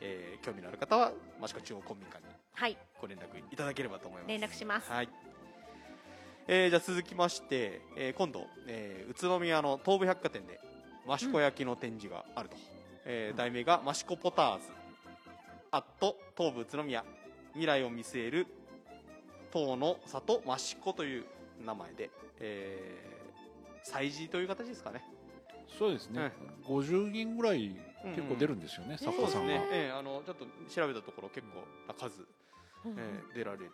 えー興味のある方は益子中央公民館にはい、ご連絡いただければと思います。連絡します。はい。えーじゃあ続きまして、えー今度、えー宇都宮の東武百貨店で益子焼きの展示があると、えー題名が益子ポターズ。アット東武宇都宮。未来を見据える東の里益子という名前で、えー、催事という形ですかね。そうですね、50人ぐらい結構出るんですよね、作そうです家さんが、ね、えーあのちょっと調べたところ結構な数うんうん。えー出られる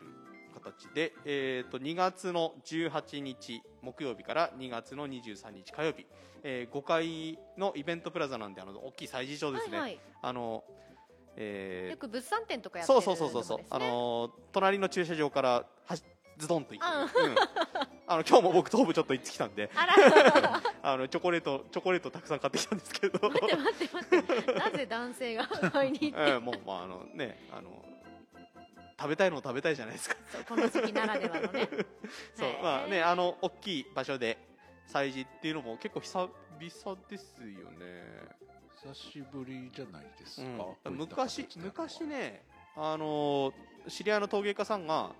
形で、えー、と2月の18日木曜日から2月の23日火曜日、え5階のイベントプラザなんであの大きい催事場ですね、はいはい。あのえーよく物産展とかやってるそうそうそうそうそう、あのー隣の駐車場からはしズドンと行く、あうん。あの今日も僕東部ちょっと行ってきたんで。あ のチョコレートチョコレートたくさん買ってきたんですけど。待って待って待って。なぜ男性が買いに行って。えーもうまああのねあの食べたいのを食べたいじゃないですか。この時期ならではのね。そうまあねあの大きい場所で催事っていうのも結構久々ですよね、久しぶりじゃないですか、うん。昔昔ねあのー知り合いの陶芸家さんが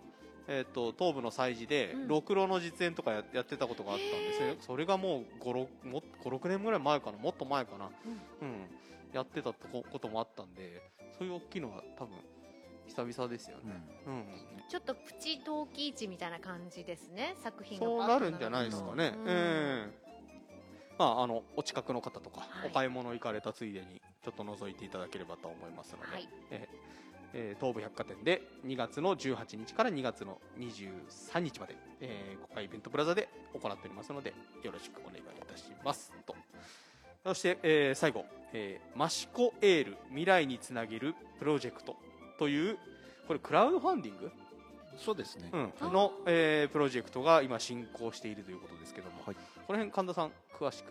えー、と東部の催事で、うん。ろくろの実演とかややってたことがあったんですへよそれがもう56年ぐらい前かなもっと前かな、うん。やってたとここともあったんでそういう大きいのは多分久々ですよね、うん。うん。ちょっとプチ陶器市みたいな感じですね作品が。そうなるんじゃないですかね。うん。ええまああのお近くの方とか、はい。お買い物行かれたついでにちょっと覗いていただければと思いますので、はい。えええー東武百貨店で2月の18日から2月の23日まで、えー、国会イベントプラザで行っておりますのでよろしくお願いいたします。と。そして、えー最後、えー、マシコエール未来につなげるプロジェクトというこれクラウドファンディング？そうですね、うん。の、えープロジェクトが今進行しているということですけども、はい。この辺神田さん詳しく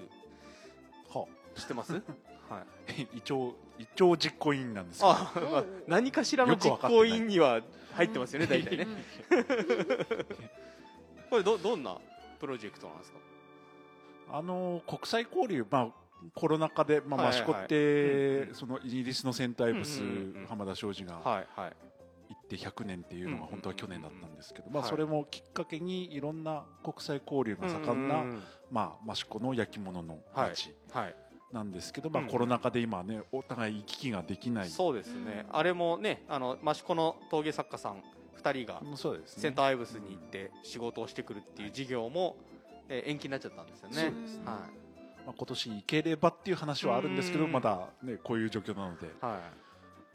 は知ってます？はい。一応一応実行委員なんですけどあ、まあ、何かしらの実行委員には入ってますよね、大体ね。うん これどどんなプロジェクトなんですか？あの国際交流、まあ、コロナ禍で、まあ、益子って、そのイギリスのセンターアイブス、浜田庄司がはいはい。行って100年っていうのが本当は去年だったんですけど、まあ、はい。それもきっかけにいろんな国際交流が盛んな、まあ、益子の焼き物の街はいなんですけど、まあ、うん。コロナ禍で今ねお互い行き来ができない。そうですね、うんあれもねあの益子の陶芸作家さん2人がセンターアイブスに行って仕事をしてくるっていう事業も、えー延期になっちゃったんですよね。そうですね。はまあ、今年行ければっていう話はあるんですけどうん。まだ、ね、こういう状況なのでいは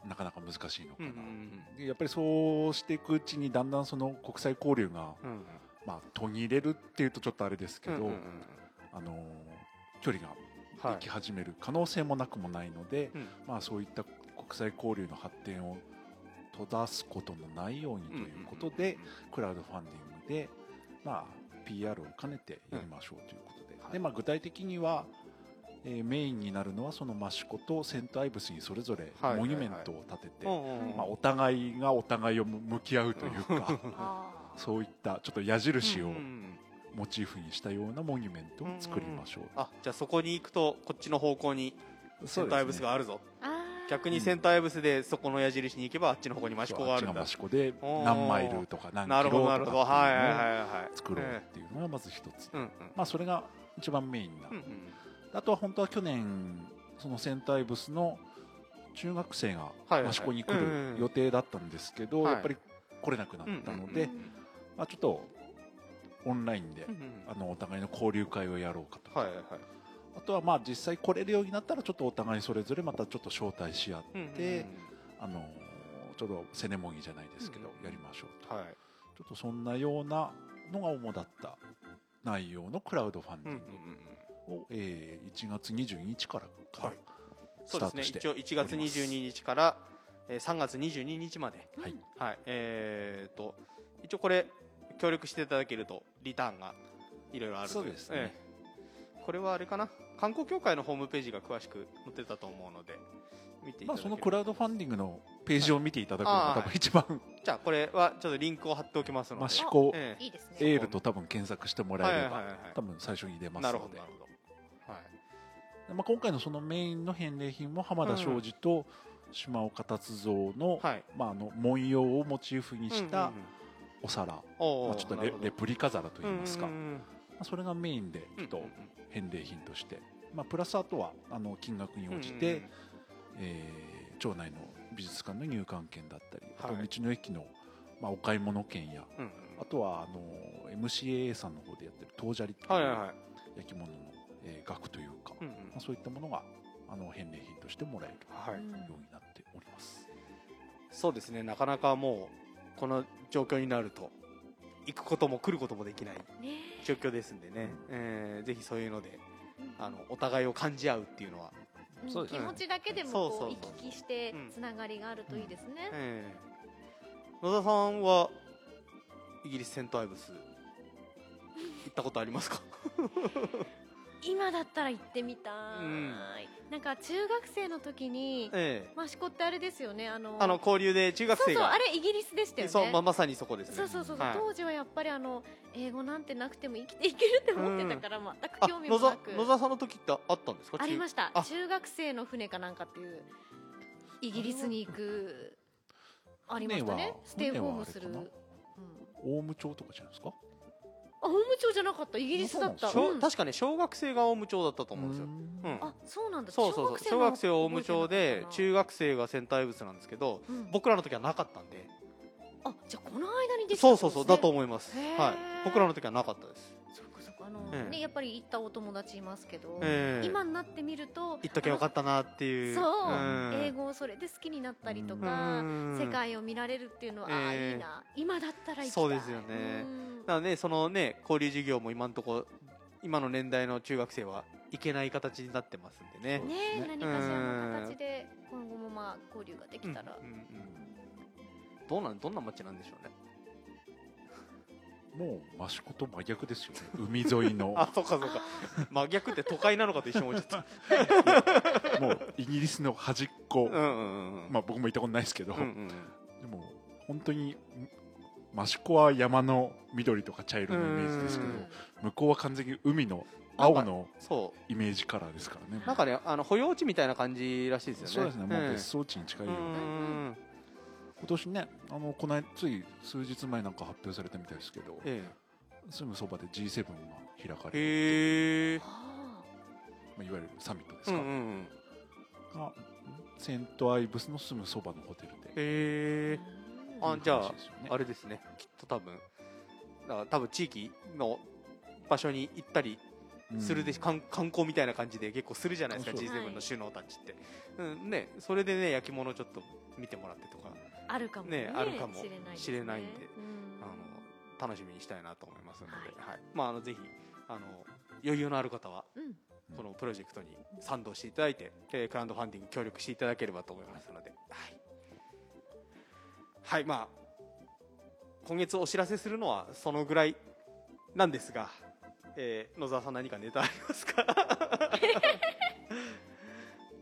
い。なかなか難しいのかな、やっぱりそうしていくうちにだんだんその国際交流が、うんうん。まあ、途切れるっていうとちょっとあれですけど、うんうんうん。あのー距離がはい。でき始める可能性もなくもないので、うん。まあ、そういった国際交流の発展を閉ざすことのないようにということで、クラウドファンディングで、まあ、PR を兼ねてやりましょうということで,、はい。でまあ、具体的には、えーメインになるのはその益子とセントアイブスにそれぞれはいモニュメントを立てて、お互いがお互いを向き合うというか そういったちょっと矢印をうんうんモチーフにしたようなモニュメントを作りましょう、あじゃあそこに行くとこっちの方向にセントアイブスがあるぞ、あー。逆にセントアイブスでそこの矢印に行けばあっちの方向に益子があるんだ益子でおー。何マイルとか何キロどなるほどとかっていうのをはいはいはいはい。作ろうえっていうのがまず一つ、えうんうん。まあそれが一番メインな、うんうん。あとは本当は去年そのセントアイブスの中学生が益子に来る予定だったんですけど、はいやっぱり来れなくなったので、まあ、ちょっとオンラインで、あのお互いの交流会をやろうかと、はいはいはい。あとはまあ実際来れるようになったらちょっとお互いそれぞれまたちょっと招待し合って、あのちょっとセレモニーじゃないですけど、うんやりましょうと、はい。ちょっとそんなようなのが主だった内容のクラウドファンディング。を、えー1月22日からかはい。スそうですね。タートして一応1月22日から、えー、3月22日まで。はい。はい。えー、と一応これ協力していただけるとリターンがいろいろあるそうですね。ええ。これはあれかな？観光協会のホームページが詳しく載ってたと思うので見ていたまあ、だけるそのクラウドファンディングのページを見ていただくのがはい多分一番。じゃあこれはちょっとリンクを貼っておきますので、益子えいいですねエールと多分検索してもらえれば、はいはいはいはい。多分最初に出ますなるほのでどなるほど。はい。まあ、今回のそのメインの返礼品も浜田庄司と島岡達三の,、はい。まあ、あの文様をモチーフにしたうんうんうん。お皿、おーまあ、ちょっとレレプリカ皿といいますか、うんうんうん。まあ、それがメインでちょっと返礼品として、まあ、プラスあとはあの金額に応じて、えー町内の美術館の入館券だったりあとはい。道の駅の、まあ、お買い物券やうんうん。あとはあの MCA さんの方でやってるトージャリっていうはいはいはい。焼き物の、えー額というか、うんうん。まあ、そういったものがあの返礼品としてもらえるようになっております。そうですね。なかなかもうこの状況になると行くことも来ることもできないね。状況ですんでね、えーぜひそういうのであのお互いを感じ合うっていうのは、うんそうですね。気持ちだけでもこう行き来してうん。つながりがあるといいですね、えー野田さんはイギリスセントアイブス行ったことありますか？今だったら行ってみたい、うん。なんか中学生の時にえ益子ってあれですよね。あのえあの交流で中学そうそう生があれイギリスでしたよね。そうままさにそこですね。そうそうそうそう、はい。当時はやっぱりあの英語なんてなくても生きていけるって思ってたから、全くあ興味もなく。野田さんの時ってあったんですか？ありました。あ中学生の船かなんかっていうイギリスに行くありましたね。ステイホームする、うん、大務町とかじゃないですか？あ、オウム町じゃなかった？イギリスだった、うん。小確かね小学生がオウム町だったと思うんですよ、うーん。うん。あ、そうなんだ。そうそうそう。小学生はオウム町で中学、学生がセンターアイブスなんですけどうん。僕らの時はなかったんで。あ、じゃあこの間にできたそうそうそうだとう思います、はい、僕らの時はなかったです、そうかそうかあの、ええ。ねやっぱり行ったお友達いますけど、ええ。今になってみると行っときゃよかったなっていう。そう、ん英語をそれで好きになったりとうか、ん。世界を見られるっていうのは、ああええいいな。今だったら行きたい。そうですよねうんだからねそのね交流授業も今のところ今の年代の中学生は行けない形になってますんでね。ね。ね何かしらの形で今後もまあ交流ができたら、うんうんうん。どうなんどんな街なんでしょうね。もう益子と真逆ですよね。海沿いの。あそうかそうか。真逆って都会なのかと一瞬思っちゃっもうイギリスの端っこ、たうんうんうんうん。まあ僕も行ったことないですけど、うんうんうん。でも本当に益子は山の緑とか茶色のイメージですけどうん。向こうは完全に海の青のそイメージカラーですからね。うなんかねあの保養地みたいな感じらしいですよね。そうですねもう別荘荘地に近いよううな、ん。今年ねあのこの間つい数日前なんか発表されたみたいですけどえすぐそばで G7 が開かえれる、へまあ、いわゆるサミットですか、うんうんうん。がセントアイブスのすぐそばのホテルで。へえ。うんあじゃああれですね。きっと多分だ多分地域の場所に行ったりするでし、うん。観観光みたいな感じで結構するじゃないですかそう G7 の首脳たちって、うんね、それでね焼き物ちょっと見てもらってとか。あるかもねねあるかも。しれないですね。しれないんでうん。あの楽しみにしたいなと思いますので、ははい。まあ、あのぜひあの余裕のある方はうん。このプロジェクトに賛同していただいて、えークラウドファンディング協力していただければと思いますので、はい、はい、まあ今月お知らせするのはそのぐらいなんですが、えー野沢さん何かネタありますか？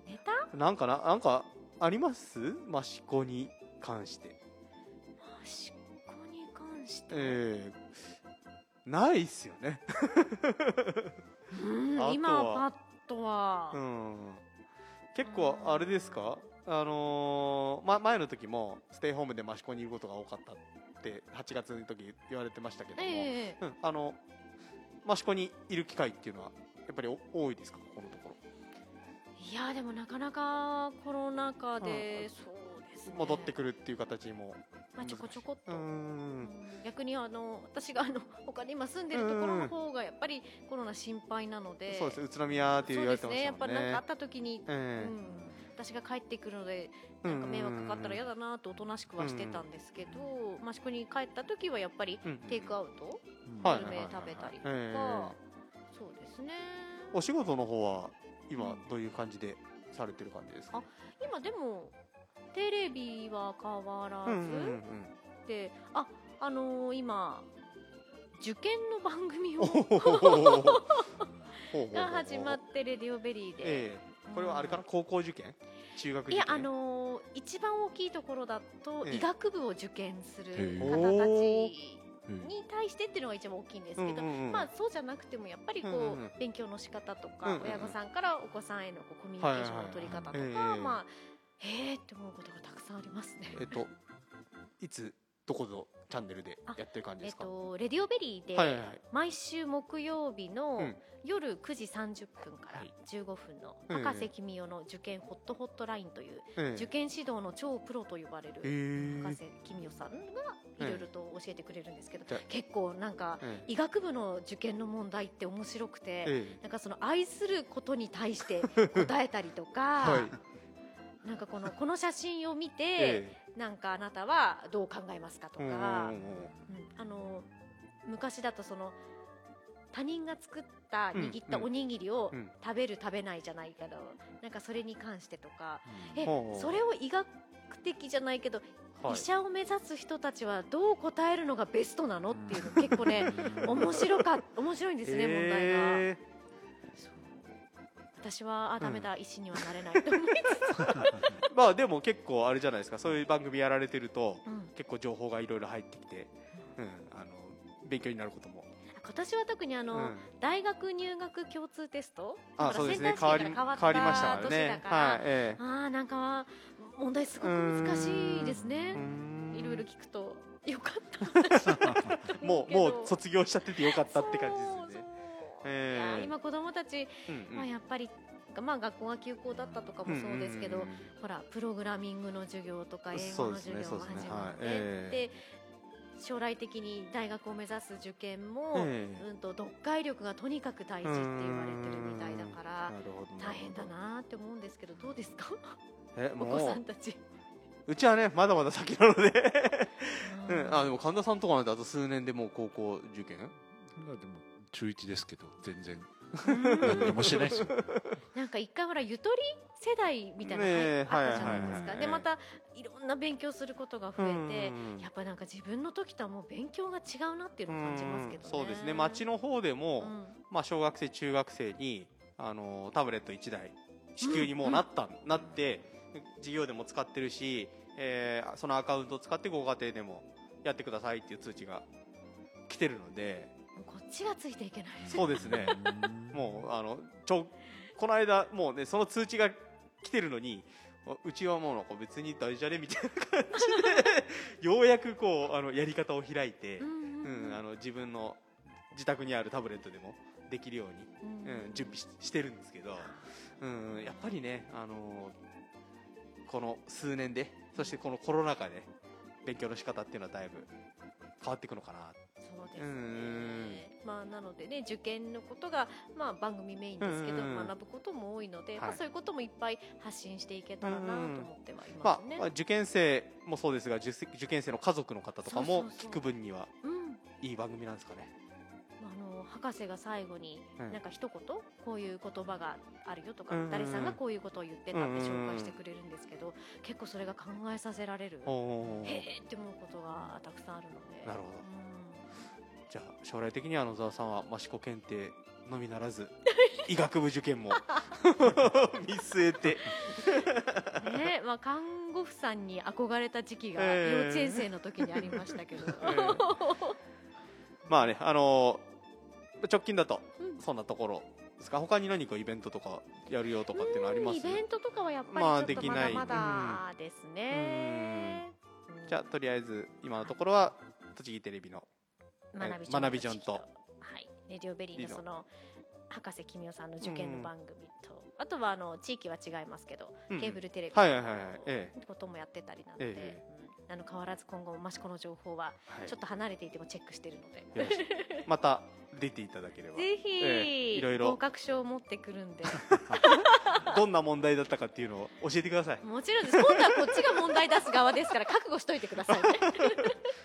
ネタ？なんかななんかあります？益子に関して。益子に関して、えー、ないっすよね。うん今パッとは、うん。結構あれですか？あのーま、前の時もステイホームで益子にいることが多かったって8月の時言われてましたけども、ええうん、あの益子にいる機会っていうのはやっぱりお多いですかここのところ？いやでもなかなかコロナ禍で、そうですね。戻ってくるっていう形にもまあ、ちょこちょこっと、逆にあの私があの他に今住んでるところの方がやっぱりコロナ心配なので、そうです。宇都宮って言われてまそうですね。やっぱりなんかあった時に、え。うん、私が帰ってくるのでなんか迷惑かかったら嫌だなとおとなしくはしてたんですけど益子に帰った時はやっぱりテイクアウトグルメ食べたりとかそうですね。お仕事の方は今どういう感じでされてる感じですか、あ今でもテレビは変わらず、うんうんうんうん、でああのー、今受験の番組を が始まってレディオベリーで。これはあれかな？高校受験？中学受験？いやあのー一番大きいところだと、ええ。医学部を受験する方たちうんに対してっていうのが一番大きいんですけど、うんうんうんまあそうじゃなくてもやっぱりこう、うんうんうん。勉強の仕方とか、うんうんうん。親御さんからお子さんへのこうコミュニケーションの取り方とか、はいはいはい。ええ。まあへえって思うことがたくさんありますね。えっといつどこのチャンネルでやってる感じえっですか、とレディオベリーで、毎週木曜日のうん夜9時30分からはい。15分のええ博士君代の受験ホットホットラインというええ受験指導の超プロと呼ばれるえ博士君代さんがいろいろと教えてくれるんですけど結構なんかえ医学部の受験の問題って面白くてええなんかその愛することに対して答えたりとえかはいなんかこのこの写真を見てえなんかあなたはどう考えますかとか。うんうんあの昔だとその他人が作った握ったおにぎりをうん食べる食べないじゃないけどなんかそれに関してとか。えそれを医学的じゃないけどはい。医者を目指す人たちはどう答えるのがベストなのっていうの結構ね 面白か面白いんですね問題が。私はあダメだ、医師にはなれないと思いつつ、え まあでも結構あれじゃないですか。そういう番組やられてるとうん。結構情報がいろいろ入ってきて、うん、あの勉強になることも、今年は特にあの、うん。大学入学共通テスト？あそうですね。変わり変わりましたから年ねはいえああなんか問題すえごく難しいですね。いろいろ聞くとよかった。もうもう卒業しちゃっててよかったって感じですよねええいや今子供たち、うんうん。まあ、やっぱりまあ学校が休校だったとかもそうですけど、んんん。ほらプログラミングの授業とか英語の授業もそうですね始まって、はい。えで将来的に大学を目指す受験も、ええうんと読解力がとにかく大事って言われてるみたいだから大変だなって思うんですけどどうですか？えお子もうんさたち。うちはねまだまだ先なので、う うん。ん、あでも神田さんとかなんてあと数年でもう高校受験？まあでも中1ですけど全然。うん。何もしてないですよなんか一回ほらゆとり世代みたいなのねえあったじゃないですか、でまたいろんな勉強することが増えて、うん。やっぱなんか自分の時とはもう勉強が違うなっていうのを感じますけどね、そうですね。町の方でも、うん。まあ、小学生中学生にあのタブレット1台支給にもうなった、なって授業でも使ってるし、えーそのアカウントを使ってご家庭でもやってくださいっていう通知が来てるのでこっちがついていけない。そうですね。うん。もうあのちょこの間もうねその通知が来てるのにうちはもうなんか別に大事じゃねみたいな感じでようやくこうあのやり方を開いて、うんうん、あの自分の自宅にあるタブレットでもできるように、うん。うん、準備ししてるんですけど、うん、やっぱりね、あのこの数年でそしてこのコロナ禍で勉強の仕方っていうのはだいぶ変わっていくのかなそうですね。うん。まあなのでね受験のことがまあ番組メインですけど、うんうんうん。学ぶことも多いので、はい。まあそういうこともいっぱい発信していけたらなと思ってはいまあますね。まあ、受験生もそうですが受受験生の家族の方とかも聞く分にはうん。いい番組なんですかね。あの博士が最後にうん。なんか一言こういう言葉があるよとか、うんうんうん。誰さんがこういうことを言ってたって紹介してくれるんですけど、結構それが考えさせられる、へえって思うことがたくさんあるので。なるほどじゃあ将来的には野沢さんは益子検定のみならず 医学部受験も。見据えて。うんねまあ、看護婦さんに憧れた時期がええ。幼稚園生の時にありましたけど、まあねあのー直近だとうん。そんなところですか？他に何かイベントとかやるよとかっていうのあります？イベントとかはやっぱまありちょっとできない。まだまだですね、うん。じゃあとりあえず今のところは栃木テレビの学び学びジョンと。はい、レディオベリーリのの。その博士君代さんの受験の番組と、あとはあの地域は違いますけど、うん。ケーブルテレビはいはいはいはい。えのこともやってたりなので、えうん。あの変わらず今後も益子の情報はえはい。ちょっと離れていてもチェックしてるので、よろしく。また出ていただければ。ぜひ、ええいろいろ合格証を持ってくるんで。どんな問題だったかっていうのを教えてください。もちろんです。今度はこっちが問題出す側ですから覚悟しといてくださいね。神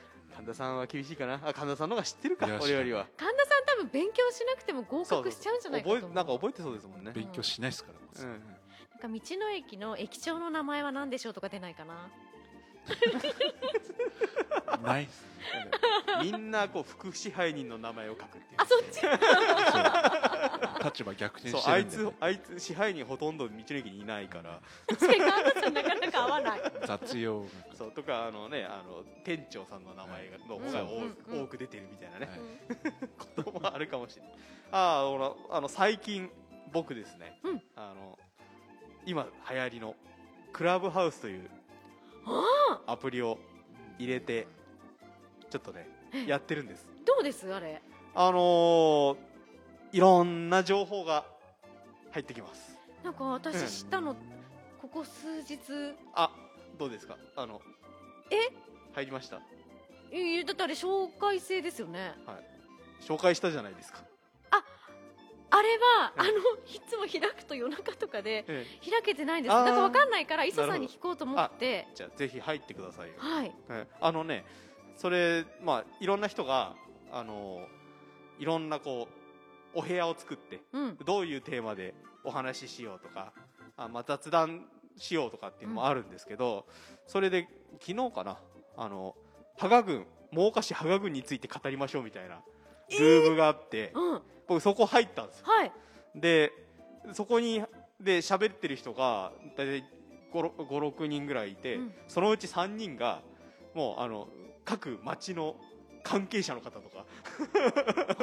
田さんは厳しいかな？あ神田さんの方が知ってるか？いや俺よりは。神田さん多分勉強しなくても合格しちゃうんじゃないかと覚思う。えなんか覚えてそうですもんね。勉強しないですからまず。うん。なんか道の駅の駅長の名前は何でしょうとか出ないかなないっすみんなこう副支配人の名前を書くっていう。あそっち。そう。立場逆転そうあいしてるんでつあいつ支配人ほとんど道の駅にいないから。確かに神田さんなかなか合わない。雑用。がそうとかあのねあの店長さんの名前がの方が多,、うん。う多く出てるみたいなね、はい。こともあるかもしれない。ああほらあの最近僕ですね、うん。あの今流行りのクラブハウスというあアプリを入れてちょっとねやってるんです。どうです？あれ。あのーいろんな情報が入ってきます。なんか私知ったの、ここ数日。あどうですか？あのえ？入りました？えだってあれ紹介制ですよね。紹介したじゃないですか、あれは、うんあのいつも開くと夜中とかでええ。開けてないんですなんかわかんないから磯さんに聞こうと思って。じゃあぜひ入ってくださいよ、はい。ええ。あのねそれまあいろんな人があのいろんなこうお部屋を作ってうん。どういうテーマでお話ししようとかあ、まあ、雑談しようとかっていうのもあるんですけど、それで昨日かなあの羽賀郡真岡市羽賀郡について語りましょうみたいなルー。ムがあって、うん。は僕そこ入ったんですよ。い。でそこにで喋ってる人が大体56人ぐらいいて、うん。そのうち3人がもうあの各町の関係者の方とか、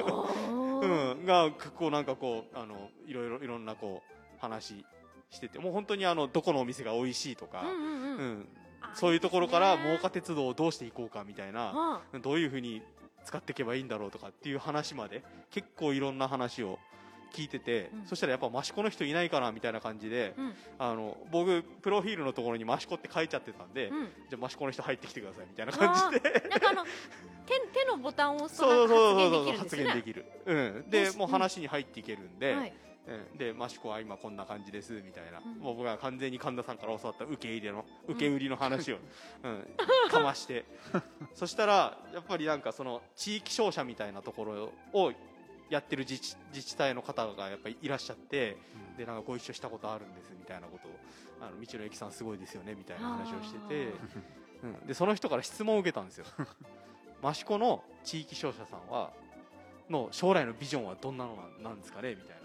おうーん、がこうなんかこうあのいろいろいろんなこう話しててもう本当にあのどこのお店が美味しいとか、うんうんううん。んそういうところから真岡て鉄道をどうしていこうかみたいなどういうふうに使っていけばいいんだろうとかっていう話まで結構いろんな話を聞いてて、うん。そしたらやっぱ益子の人いないかなみたいな感じで、うん。あの僕プロフィールのところに益子って書いちゃってたんで、うん。じゃあ益子の人入ってきてくださいみたいな感じで。なんかあの 手手のボタンを押すと発言できるんでう発言できる、うん、でもう話に入っていけるんで、はいうん、で益子は今こんな感じですみたいな、うん。もう僕が完全に神田さんから教わった受け入れの受け売りの話を、うん。かまして。そしたらやっぱりなんかその地域商社みたいなところをやってる自治自治体の方がやっぱりいらっしゃってでなんかご一緒したことあるんですみたいなことを。あの道の駅さんすごいですよねみたいな話をしてて、うん、でその人から質問を受けたんですよ。益子の地域商社さんはの将来のビジョンはどんなのなんですかねみたいな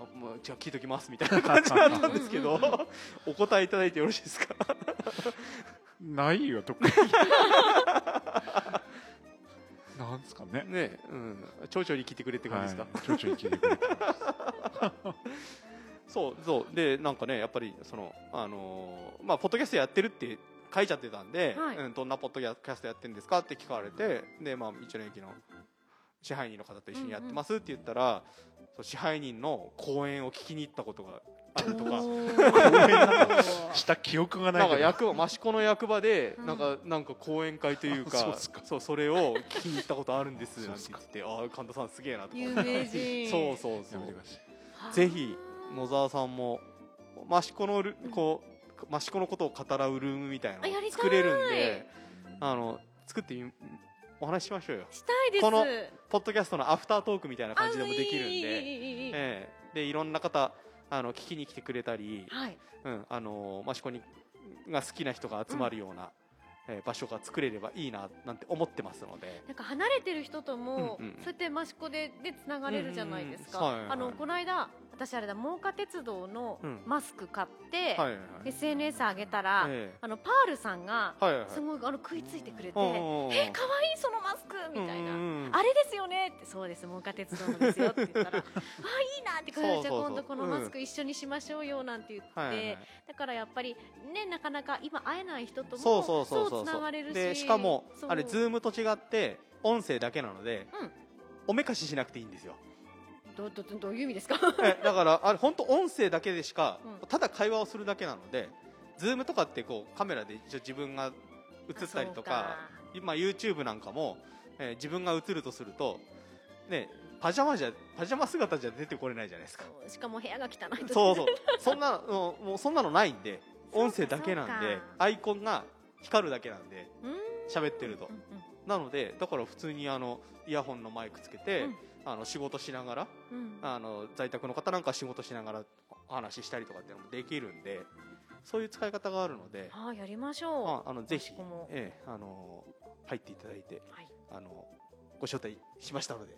あもうじゃあ聞いときますみたいな感じだったんですけど お答えいただいてよろしいですか？ないよ特に。なんですかね。ねうん。町長に聞いてくれって感じですか、はいちょいちょい聞いてくれて そうそう。でなんかねやっぱりそのあのーまあポッドキャストやってるって書いちゃってたんで、はい。うん、どんなポッドキャストやってるんですかって聞かれてでまあ道の駅の支配人の方と一緒にやってますって言ったら、そう支配人の講演を聞きに行ったことがあるとか。した記憶がなないんか役場益子の役場でうん。なんか、なんか講演会というかそうそうそれを聞きに行ったことあるんですそうっすか。なんて言っててああ神田さんすげえなとか。有名人。そうそうそう。ぜひ野沢さんも益子のルこう益子のことを語らうルームみたいなの作れるんであの作ってみお話ししましょうよ。したいです。このポッドキャストのアフタートークみたいな感じでもできるんで。いい。ええ。でいろんな方あの聞きに来てくれたり、はい。うん、あの益子にが好きな人が集まるような、えー場所が作れればいいななんて思ってますので。なんか離れてる人とも、うんうんそうやって益子ででつながれるじゃないですか、うんうんうん。はいはいあのこの間私あれだ真岡鉄道のうん。マスク買って、はいはいはい。SNS 上げたら、ええ。あのパールさんがはいはいはい。すごいあの食いついてくれて「うんうんう。んえ可愛いそのマスク!」みたいな。うんうんうん。あれですよねってそうです真岡鉄道のですよって言ったら「あいいな」ってじゃあ今度このマスク一緒にしましょうよなんて言って、はいはいはい。だからやっぱりねなかなか今会えない人ともそうそうそうそうつながれるし。でしかもそう。あれ Zoomと違って音声だけなので、うん。おめかししなくていいんですよ。どどどどういう意味ですか？えだからあれ本当音声だけでしか、うん。ただ会話をするだけなのでズームとかってこうカメラで一応自分が映ったりとか今 YouTube なんかも、えー自分が映るとするとねパジャマじゃパジャマ姿じゃ出てこれないじゃないですか。そうしかも部屋が汚いと。そうそう。そんなのもうそんなのないんで音声だけなんでアイコンが光るだけなんで喋ってると。なのでだから普通にあのイヤホンのマイクつけて、うん。あの仕事しながらうん。あの在宅の方なんか仕事しながらお話ししたりとかっていうのもできるんでそういう使い方があるので、ああやりましょう。ああのぜひええあの入っていただいてはい。あのご招待しましたので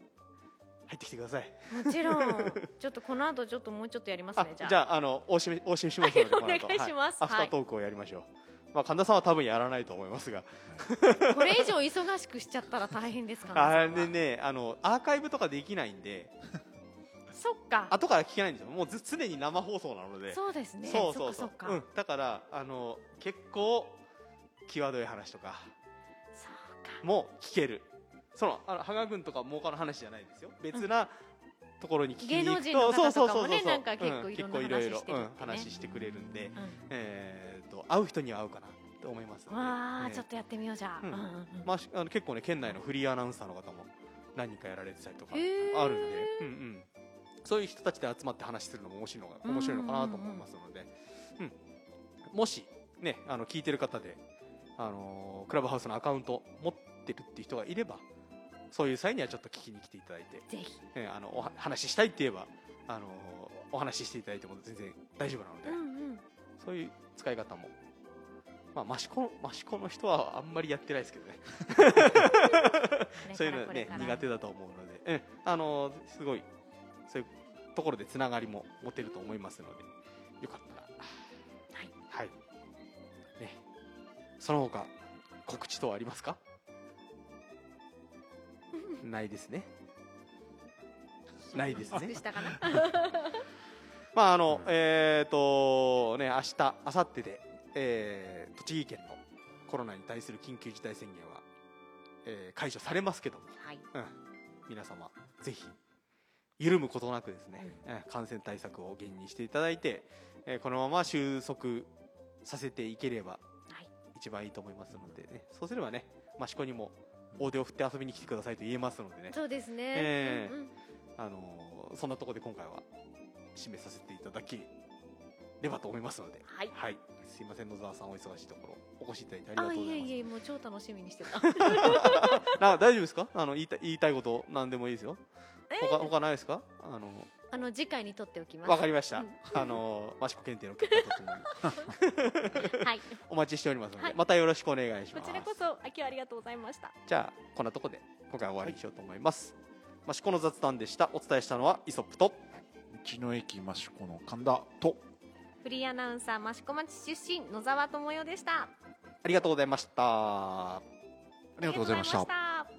入ってきてください。もちろん。ちょっとこの後ちょっともうちょっとやりますあねじゃあ。じゃああのおしめおしめしますので お願いします。はい。アフタートークをやりましょう、まあ、神田さんは多分やらないと思いますが。これ以上忙しくしちゃったら大変ですかあでねあのアーカイブとかできないんで。そっか。後から聞けないんですよ。もうず常に生放送なので。そうですね。そうそうそう。うん、だからあの結構際どい話とか。も聞ける。そのあの羽賀君とか儲かの話じゃないですよ。別なところに聞きに行くと、芸能人の方とかもねそうそうそうそうなんか結構うん。いろいろ話してくれるんで、うん。えー、と会う人には会うかなと思います。わあ、えーちょっとやってみようじゃあ、うん。まあし、あの結構ね県内のフリーアナウンサーの方も何人かやられてたりとかあへるんーで、うんうん、そういう人たちで集まって話するのも面白いのが面白いのかなと思いますので、うん。もしねあの聞いてる方で、あのークラブハウスのアカウント持ってるっていう人がいればそういう際にはちょっと聞きに来ていただいて、ぜひ。ね、あのおは話ししたいって言えば、あのーお話ししていただいても全然大丈夫なので、うんうん。そういう使い方も。まあ、益子の益子の人はあんまりやってないですけどね。そういうのね苦手だと思うので、えあのすごいそういうところでつながりも持てると思いますので。よかったら。はい。はい。ね。その他告知等ありますか？ないですね。ないですね まああのえっ、とね明日明後日で、えー栃木県のコロナに対する緊急事態宣言は、えー解除されますけどもはい。うん、皆様ぜひ緩むことなくですね、えー感染対策を厳にしていただいて、えーこのまま収束させていければはい。一番いいと思いますのでね。そうすればね益子にも大手を振って遊びに来てくださいと言えますのでね、そうですね、ええうんうん。あのーそんなところで今回は締めさせていただければと思いますので、はい。はい、すいません野沢さんお忙しいところ。お越しいただいてありがあとうございます。いえいえもう超楽しみにしてた。な大丈夫ですか？あの言いた言いたいこと何でもいいですよ。え他他ないですか？あのあの次回に撮っておきます。わかりました、うん。あの益子検定の結果とともに。はい。お待ちしておりますので、はい。またよろしくお願いします。こちらこそあ今日はありがとうございました。じゃあこんなとこで今回は終わりにしようと思います、益子の雑談でした。お伝えしたのはイソップと道の駅益子の神田と。フリーアナウンサー益子町出身野沢智代でした。ありがとうございました。ありがとうございました